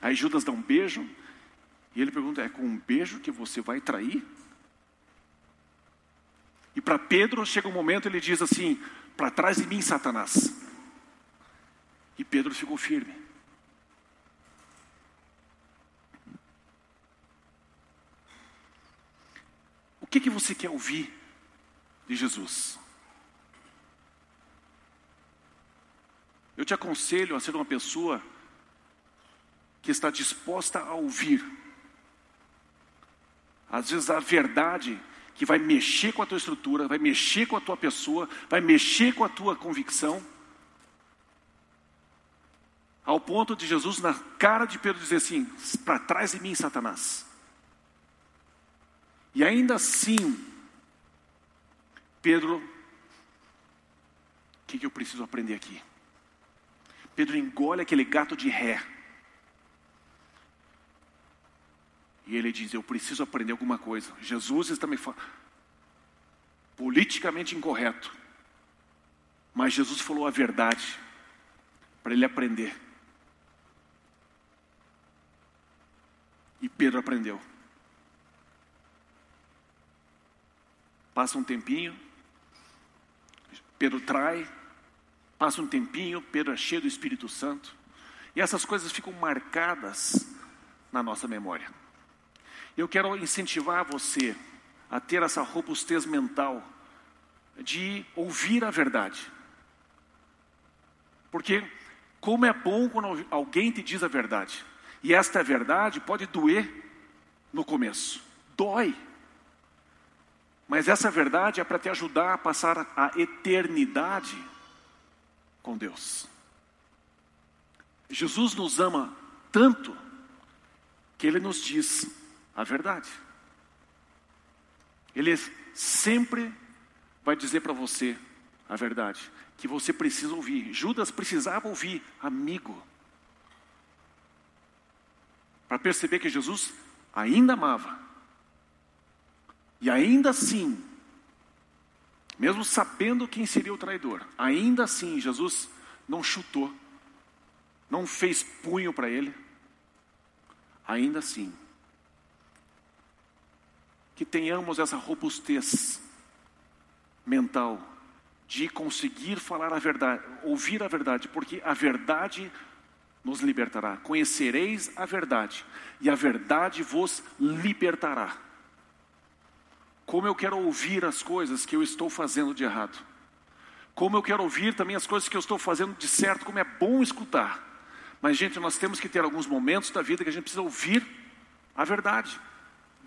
[SPEAKER 3] Aí Judas dá um beijo, e ele pergunta: é com um beijo que você vai trair? E para Pedro chega um momento, ele diz assim: para trás de mim, Satanás. E Pedro ficou firme. O que, que você quer ouvir de Jesus? Eu te aconselho a ser uma pessoa que está disposta a ouvir. Às vezes a verdade que vai mexer com a tua estrutura, vai mexer com a tua pessoa, vai mexer com a tua convicção. Ao ponto de Jesus, na cara de Pedro, dizer assim: para trás de mim, Satanás. E ainda assim, Pedro, o que, que eu preciso aprender aqui? Pedro engole aquele gato de ré. E ele diz: Eu preciso aprender alguma coisa. Jesus está me falando. Politicamente incorreto. Mas Jesus falou a verdade. Para ele aprender. E Pedro aprendeu. Passa um tempinho. Pedro trai. Passa um tempinho, Pedro é cheio do Espírito Santo, e essas coisas ficam marcadas na nossa memória. Eu quero incentivar você a ter essa robustez mental de ouvir a verdade. Porque como é bom quando alguém te diz a verdade. E esta verdade pode doer no começo. Dói. Mas essa verdade é para te ajudar a passar a eternidade com Deus. Jesus nos ama tanto que ele nos diz a verdade. Ele sempre vai dizer para você a verdade, que você precisa ouvir. Judas precisava ouvir, amigo, para perceber que Jesus ainda amava. E ainda assim mesmo sabendo quem seria o traidor, ainda assim Jesus não chutou, não fez punho para ele, ainda assim, que tenhamos essa robustez mental de conseguir falar a verdade, ouvir a verdade, porque a verdade nos libertará. Conhecereis a verdade, e a verdade vos libertará. Como eu quero ouvir as coisas que eu estou fazendo de errado. Como eu quero ouvir também as coisas que eu estou fazendo de certo, como é bom escutar. Mas, gente, nós temos que ter alguns momentos da vida que a gente precisa ouvir a verdade.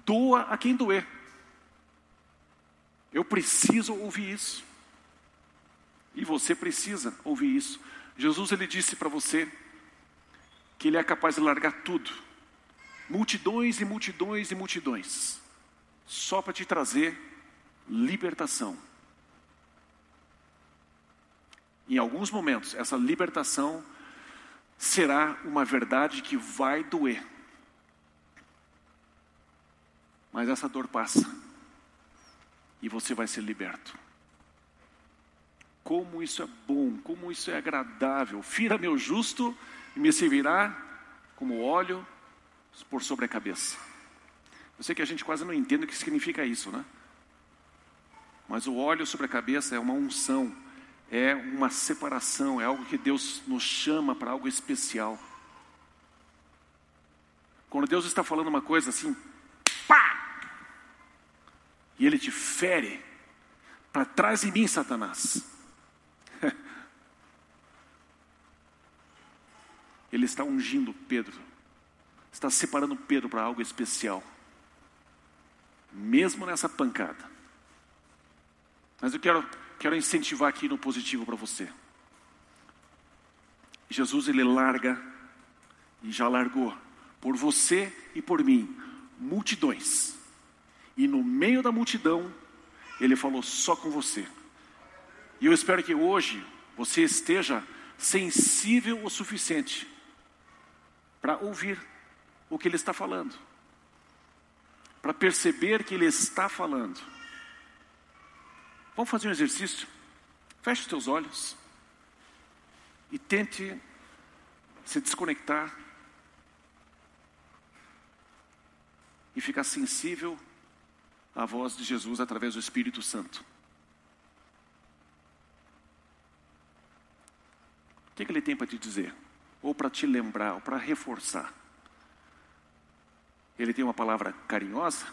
[SPEAKER 3] Doa a quem doer. Eu preciso ouvir isso. E você precisa ouvir isso. Jesus ele disse para você que ele é capaz de largar tudo. Multidões e multidões e multidões. Só para te trazer libertação. Em alguns momentos, essa libertação será uma verdade que vai doer. Mas essa dor passa. E você vai ser liberto. Como isso é bom, como isso é agradável. Fira meu justo e me servirá como óleo por sobre a cabeça. Eu sei que a gente quase não entende o que significa isso, né? Mas o óleo sobre a cabeça é uma unção, é uma separação, é algo que Deus nos chama para algo especial. Quando Deus está falando uma coisa assim, pá! E Ele te fere, para trás de mim, Satanás. Ele está ungindo Pedro, está separando Pedro para algo especial, mesmo nessa pancada. Mas eu quero, quero incentivar aqui no positivo para você. Jesus ele larga e já largou por você e por mim multidões. E no meio da multidão, ele falou só com você. E eu espero que hoje você esteja sensível o suficiente para ouvir o que ele está falando, para perceber que ele está falando. Vamos fazer um exercício? Feche os teus olhos e tente se desconectar e ficar sensível à voz de Jesus através do Espírito Santo. O que, que ele tem para te dizer? Ou para te lembrar, ou para reforçar. Ele tem uma palavra carinhosa?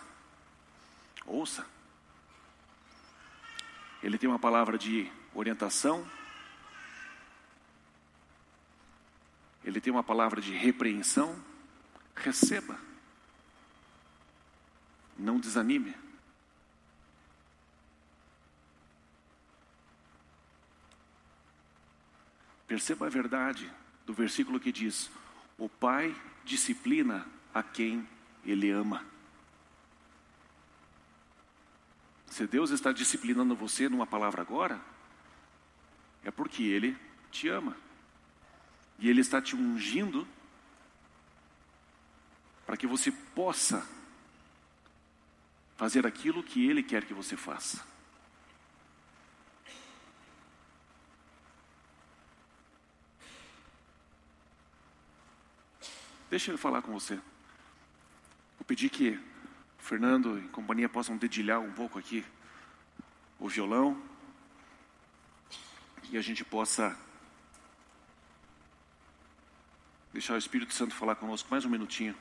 [SPEAKER 3] Ouça. Ele tem uma palavra de orientação? Ele tem uma palavra de repreensão? Receba. Não desanime. Perceba a verdade do versículo que diz: O pai disciplina a quem ele ama. Se Deus está disciplinando você numa palavra agora, é porque Ele te ama. E Ele está te ungindo para que você possa fazer aquilo que Ele quer que você faça. Deixa ele falar com você. Vou pedir que o Fernando e companhia possam dedilhar um pouco aqui o violão e a gente possa deixar o Espírito Santo falar conosco mais um minutinho.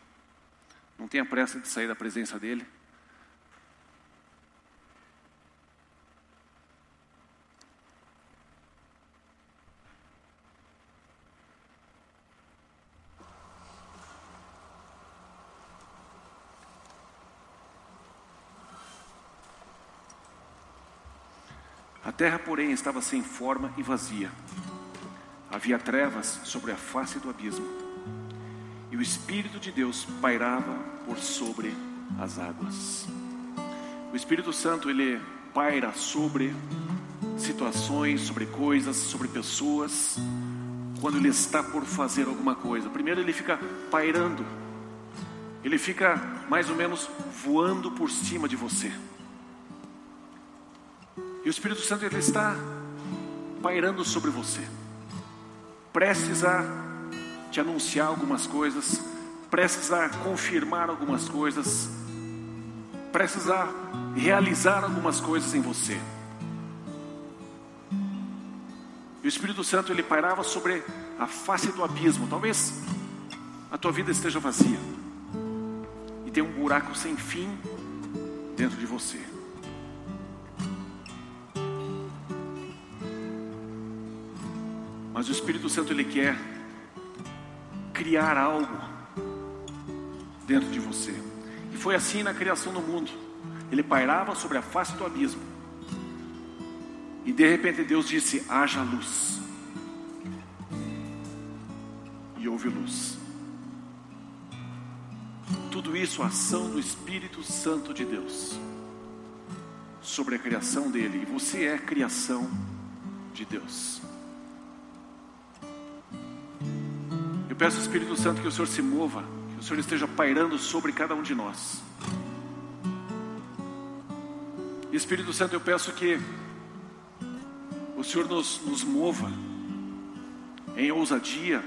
[SPEAKER 3] Não tenha pressa de sair da presença dele. Terra, porém, estava sem forma e vazia. Havia trevas sobre a face do abismo. E o Espírito de Deus pairava por sobre as águas. O Espírito Santo, ele paira sobre situações, sobre coisas, sobre pessoas, quando ele está por fazer alguma coisa. Primeiro ele fica pairando, ele fica mais ou menos voando por cima de você. E o Espírito Santo ele está pairando sobre você. prestes a te anunciar algumas coisas, prestes a confirmar algumas coisas, prestes a realizar algumas coisas em você. E o Espírito Santo ele pairava sobre a face do abismo. Talvez a tua vida esteja vazia e tem um buraco sem fim dentro de você. Mas o Espírito Santo ele quer criar algo dentro de você. E foi assim na criação do mundo. Ele pairava sobre a face do abismo. E de repente Deus disse: haja luz. E houve luz. Tudo isso, a ação do Espírito Santo de Deus sobre a criação dele. E você é criação de Deus. Peço Espírito Santo que o Senhor se mova, que o Senhor esteja pairando sobre cada um de nós. Espírito Santo, eu peço que o Senhor nos, nos mova em ousadia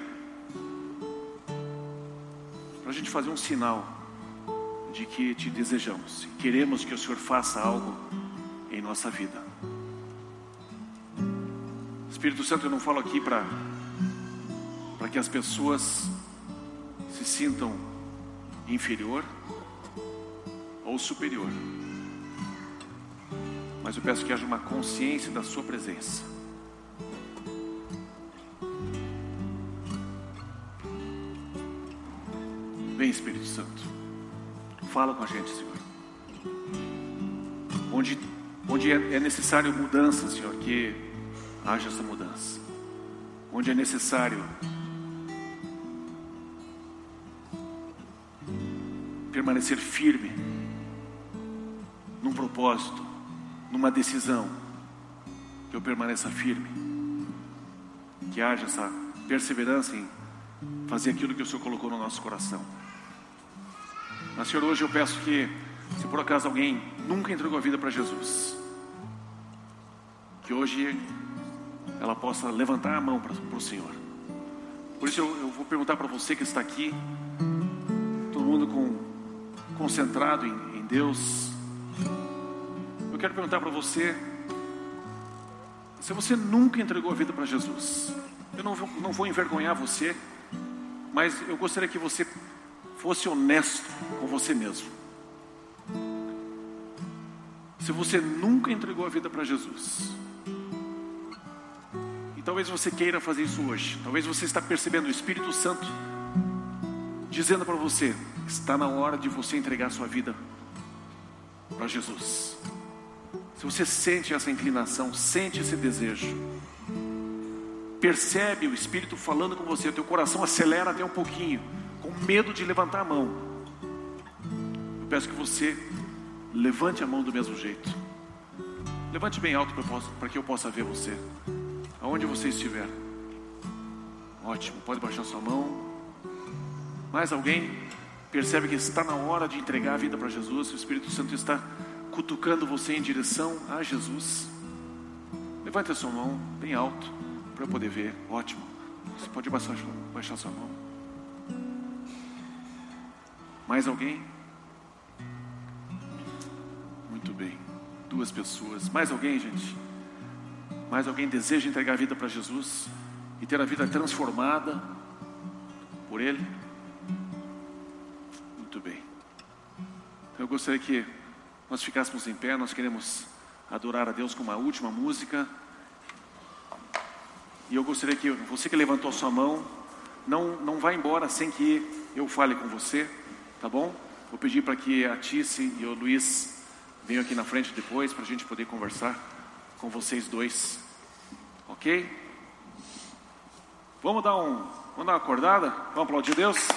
[SPEAKER 3] para a gente fazer um sinal de que te desejamos e queremos que o Senhor faça algo em nossa vida. Espírito Santo, eu não falo aqui para para que as pessoas se sintam inferior ou superior. Mas eu peço que haja uma consciência da Sua presença. Vem, Espírito Santo, fala com a gente, Senhor. Onde, onde é, é necessário mudança, Senhor, que haja essa mudança. Onde é necessário permanecer firme num propósito, numa decisão, que eu permaneça firme, que haja essa perseverança em fazer aquilo que o Senhor colocou no nosso coração. Mas, Senhor, hoje eu peço que, se por acaso alguém nunca entregou a vida para Jesus, que hoje ela possa levantar a mão para, o Senhor. Por isso eu, eu vou perguntar para você que está aqui, todo mundo com, concentrado em, em Deus, eu quero perguntar para você, se você nunca entregou a vida para Jesus, eu não vou, não vou envergonhar você, mas eu gostaria que você fosse honesto com você mesmo. Se você nunca entregou a vida para Jesus, e talvez você queira fazer isso hoje, talvez você está percebendo o Espírito Santo dizendo para você: está na hora de você entregar sua vida para Jesus. Se você sente essa inclinação, sente esse desejo, percebe o Espírito falando com você, teu coração acelera até um pouquinho, com medo de levantar a mão. Eu peço que você levante a mão do mesmo jeito. Levante bem alto para que eu possa ver você. Aonde você estiver. Ótimo, pode baixar sua mão. Mais alguém percebe que está na hora de entregar a vida para Jesus? O Espírito Santo está cutucando você em direção a Jesus. Levante a sua mão bem alto para eu poder ver. Ótimo. Você pode baixar, baixar sua mão. Mais alguém? Muito bem. Duas pessoas. Mais alguém, gente? Mais alguém deseja entregar a vida para Jesus e ter a vida transformada por Ele? Muito bem. Eu gostaria que nós ficássemos em pé, nós queremos adorar a Deus com uma última música. E eu gostaria que você que levantou a sua mão, não, não vá embora sem que eu fale com você, tá bom? Vou pedir para que a Tice e o Luiz venham aqui na frente depois, para a gente poder conversar com vocês dois, ok? Vamos dar, um, vamos dar uma acordada? Vamos aplaudir Deus?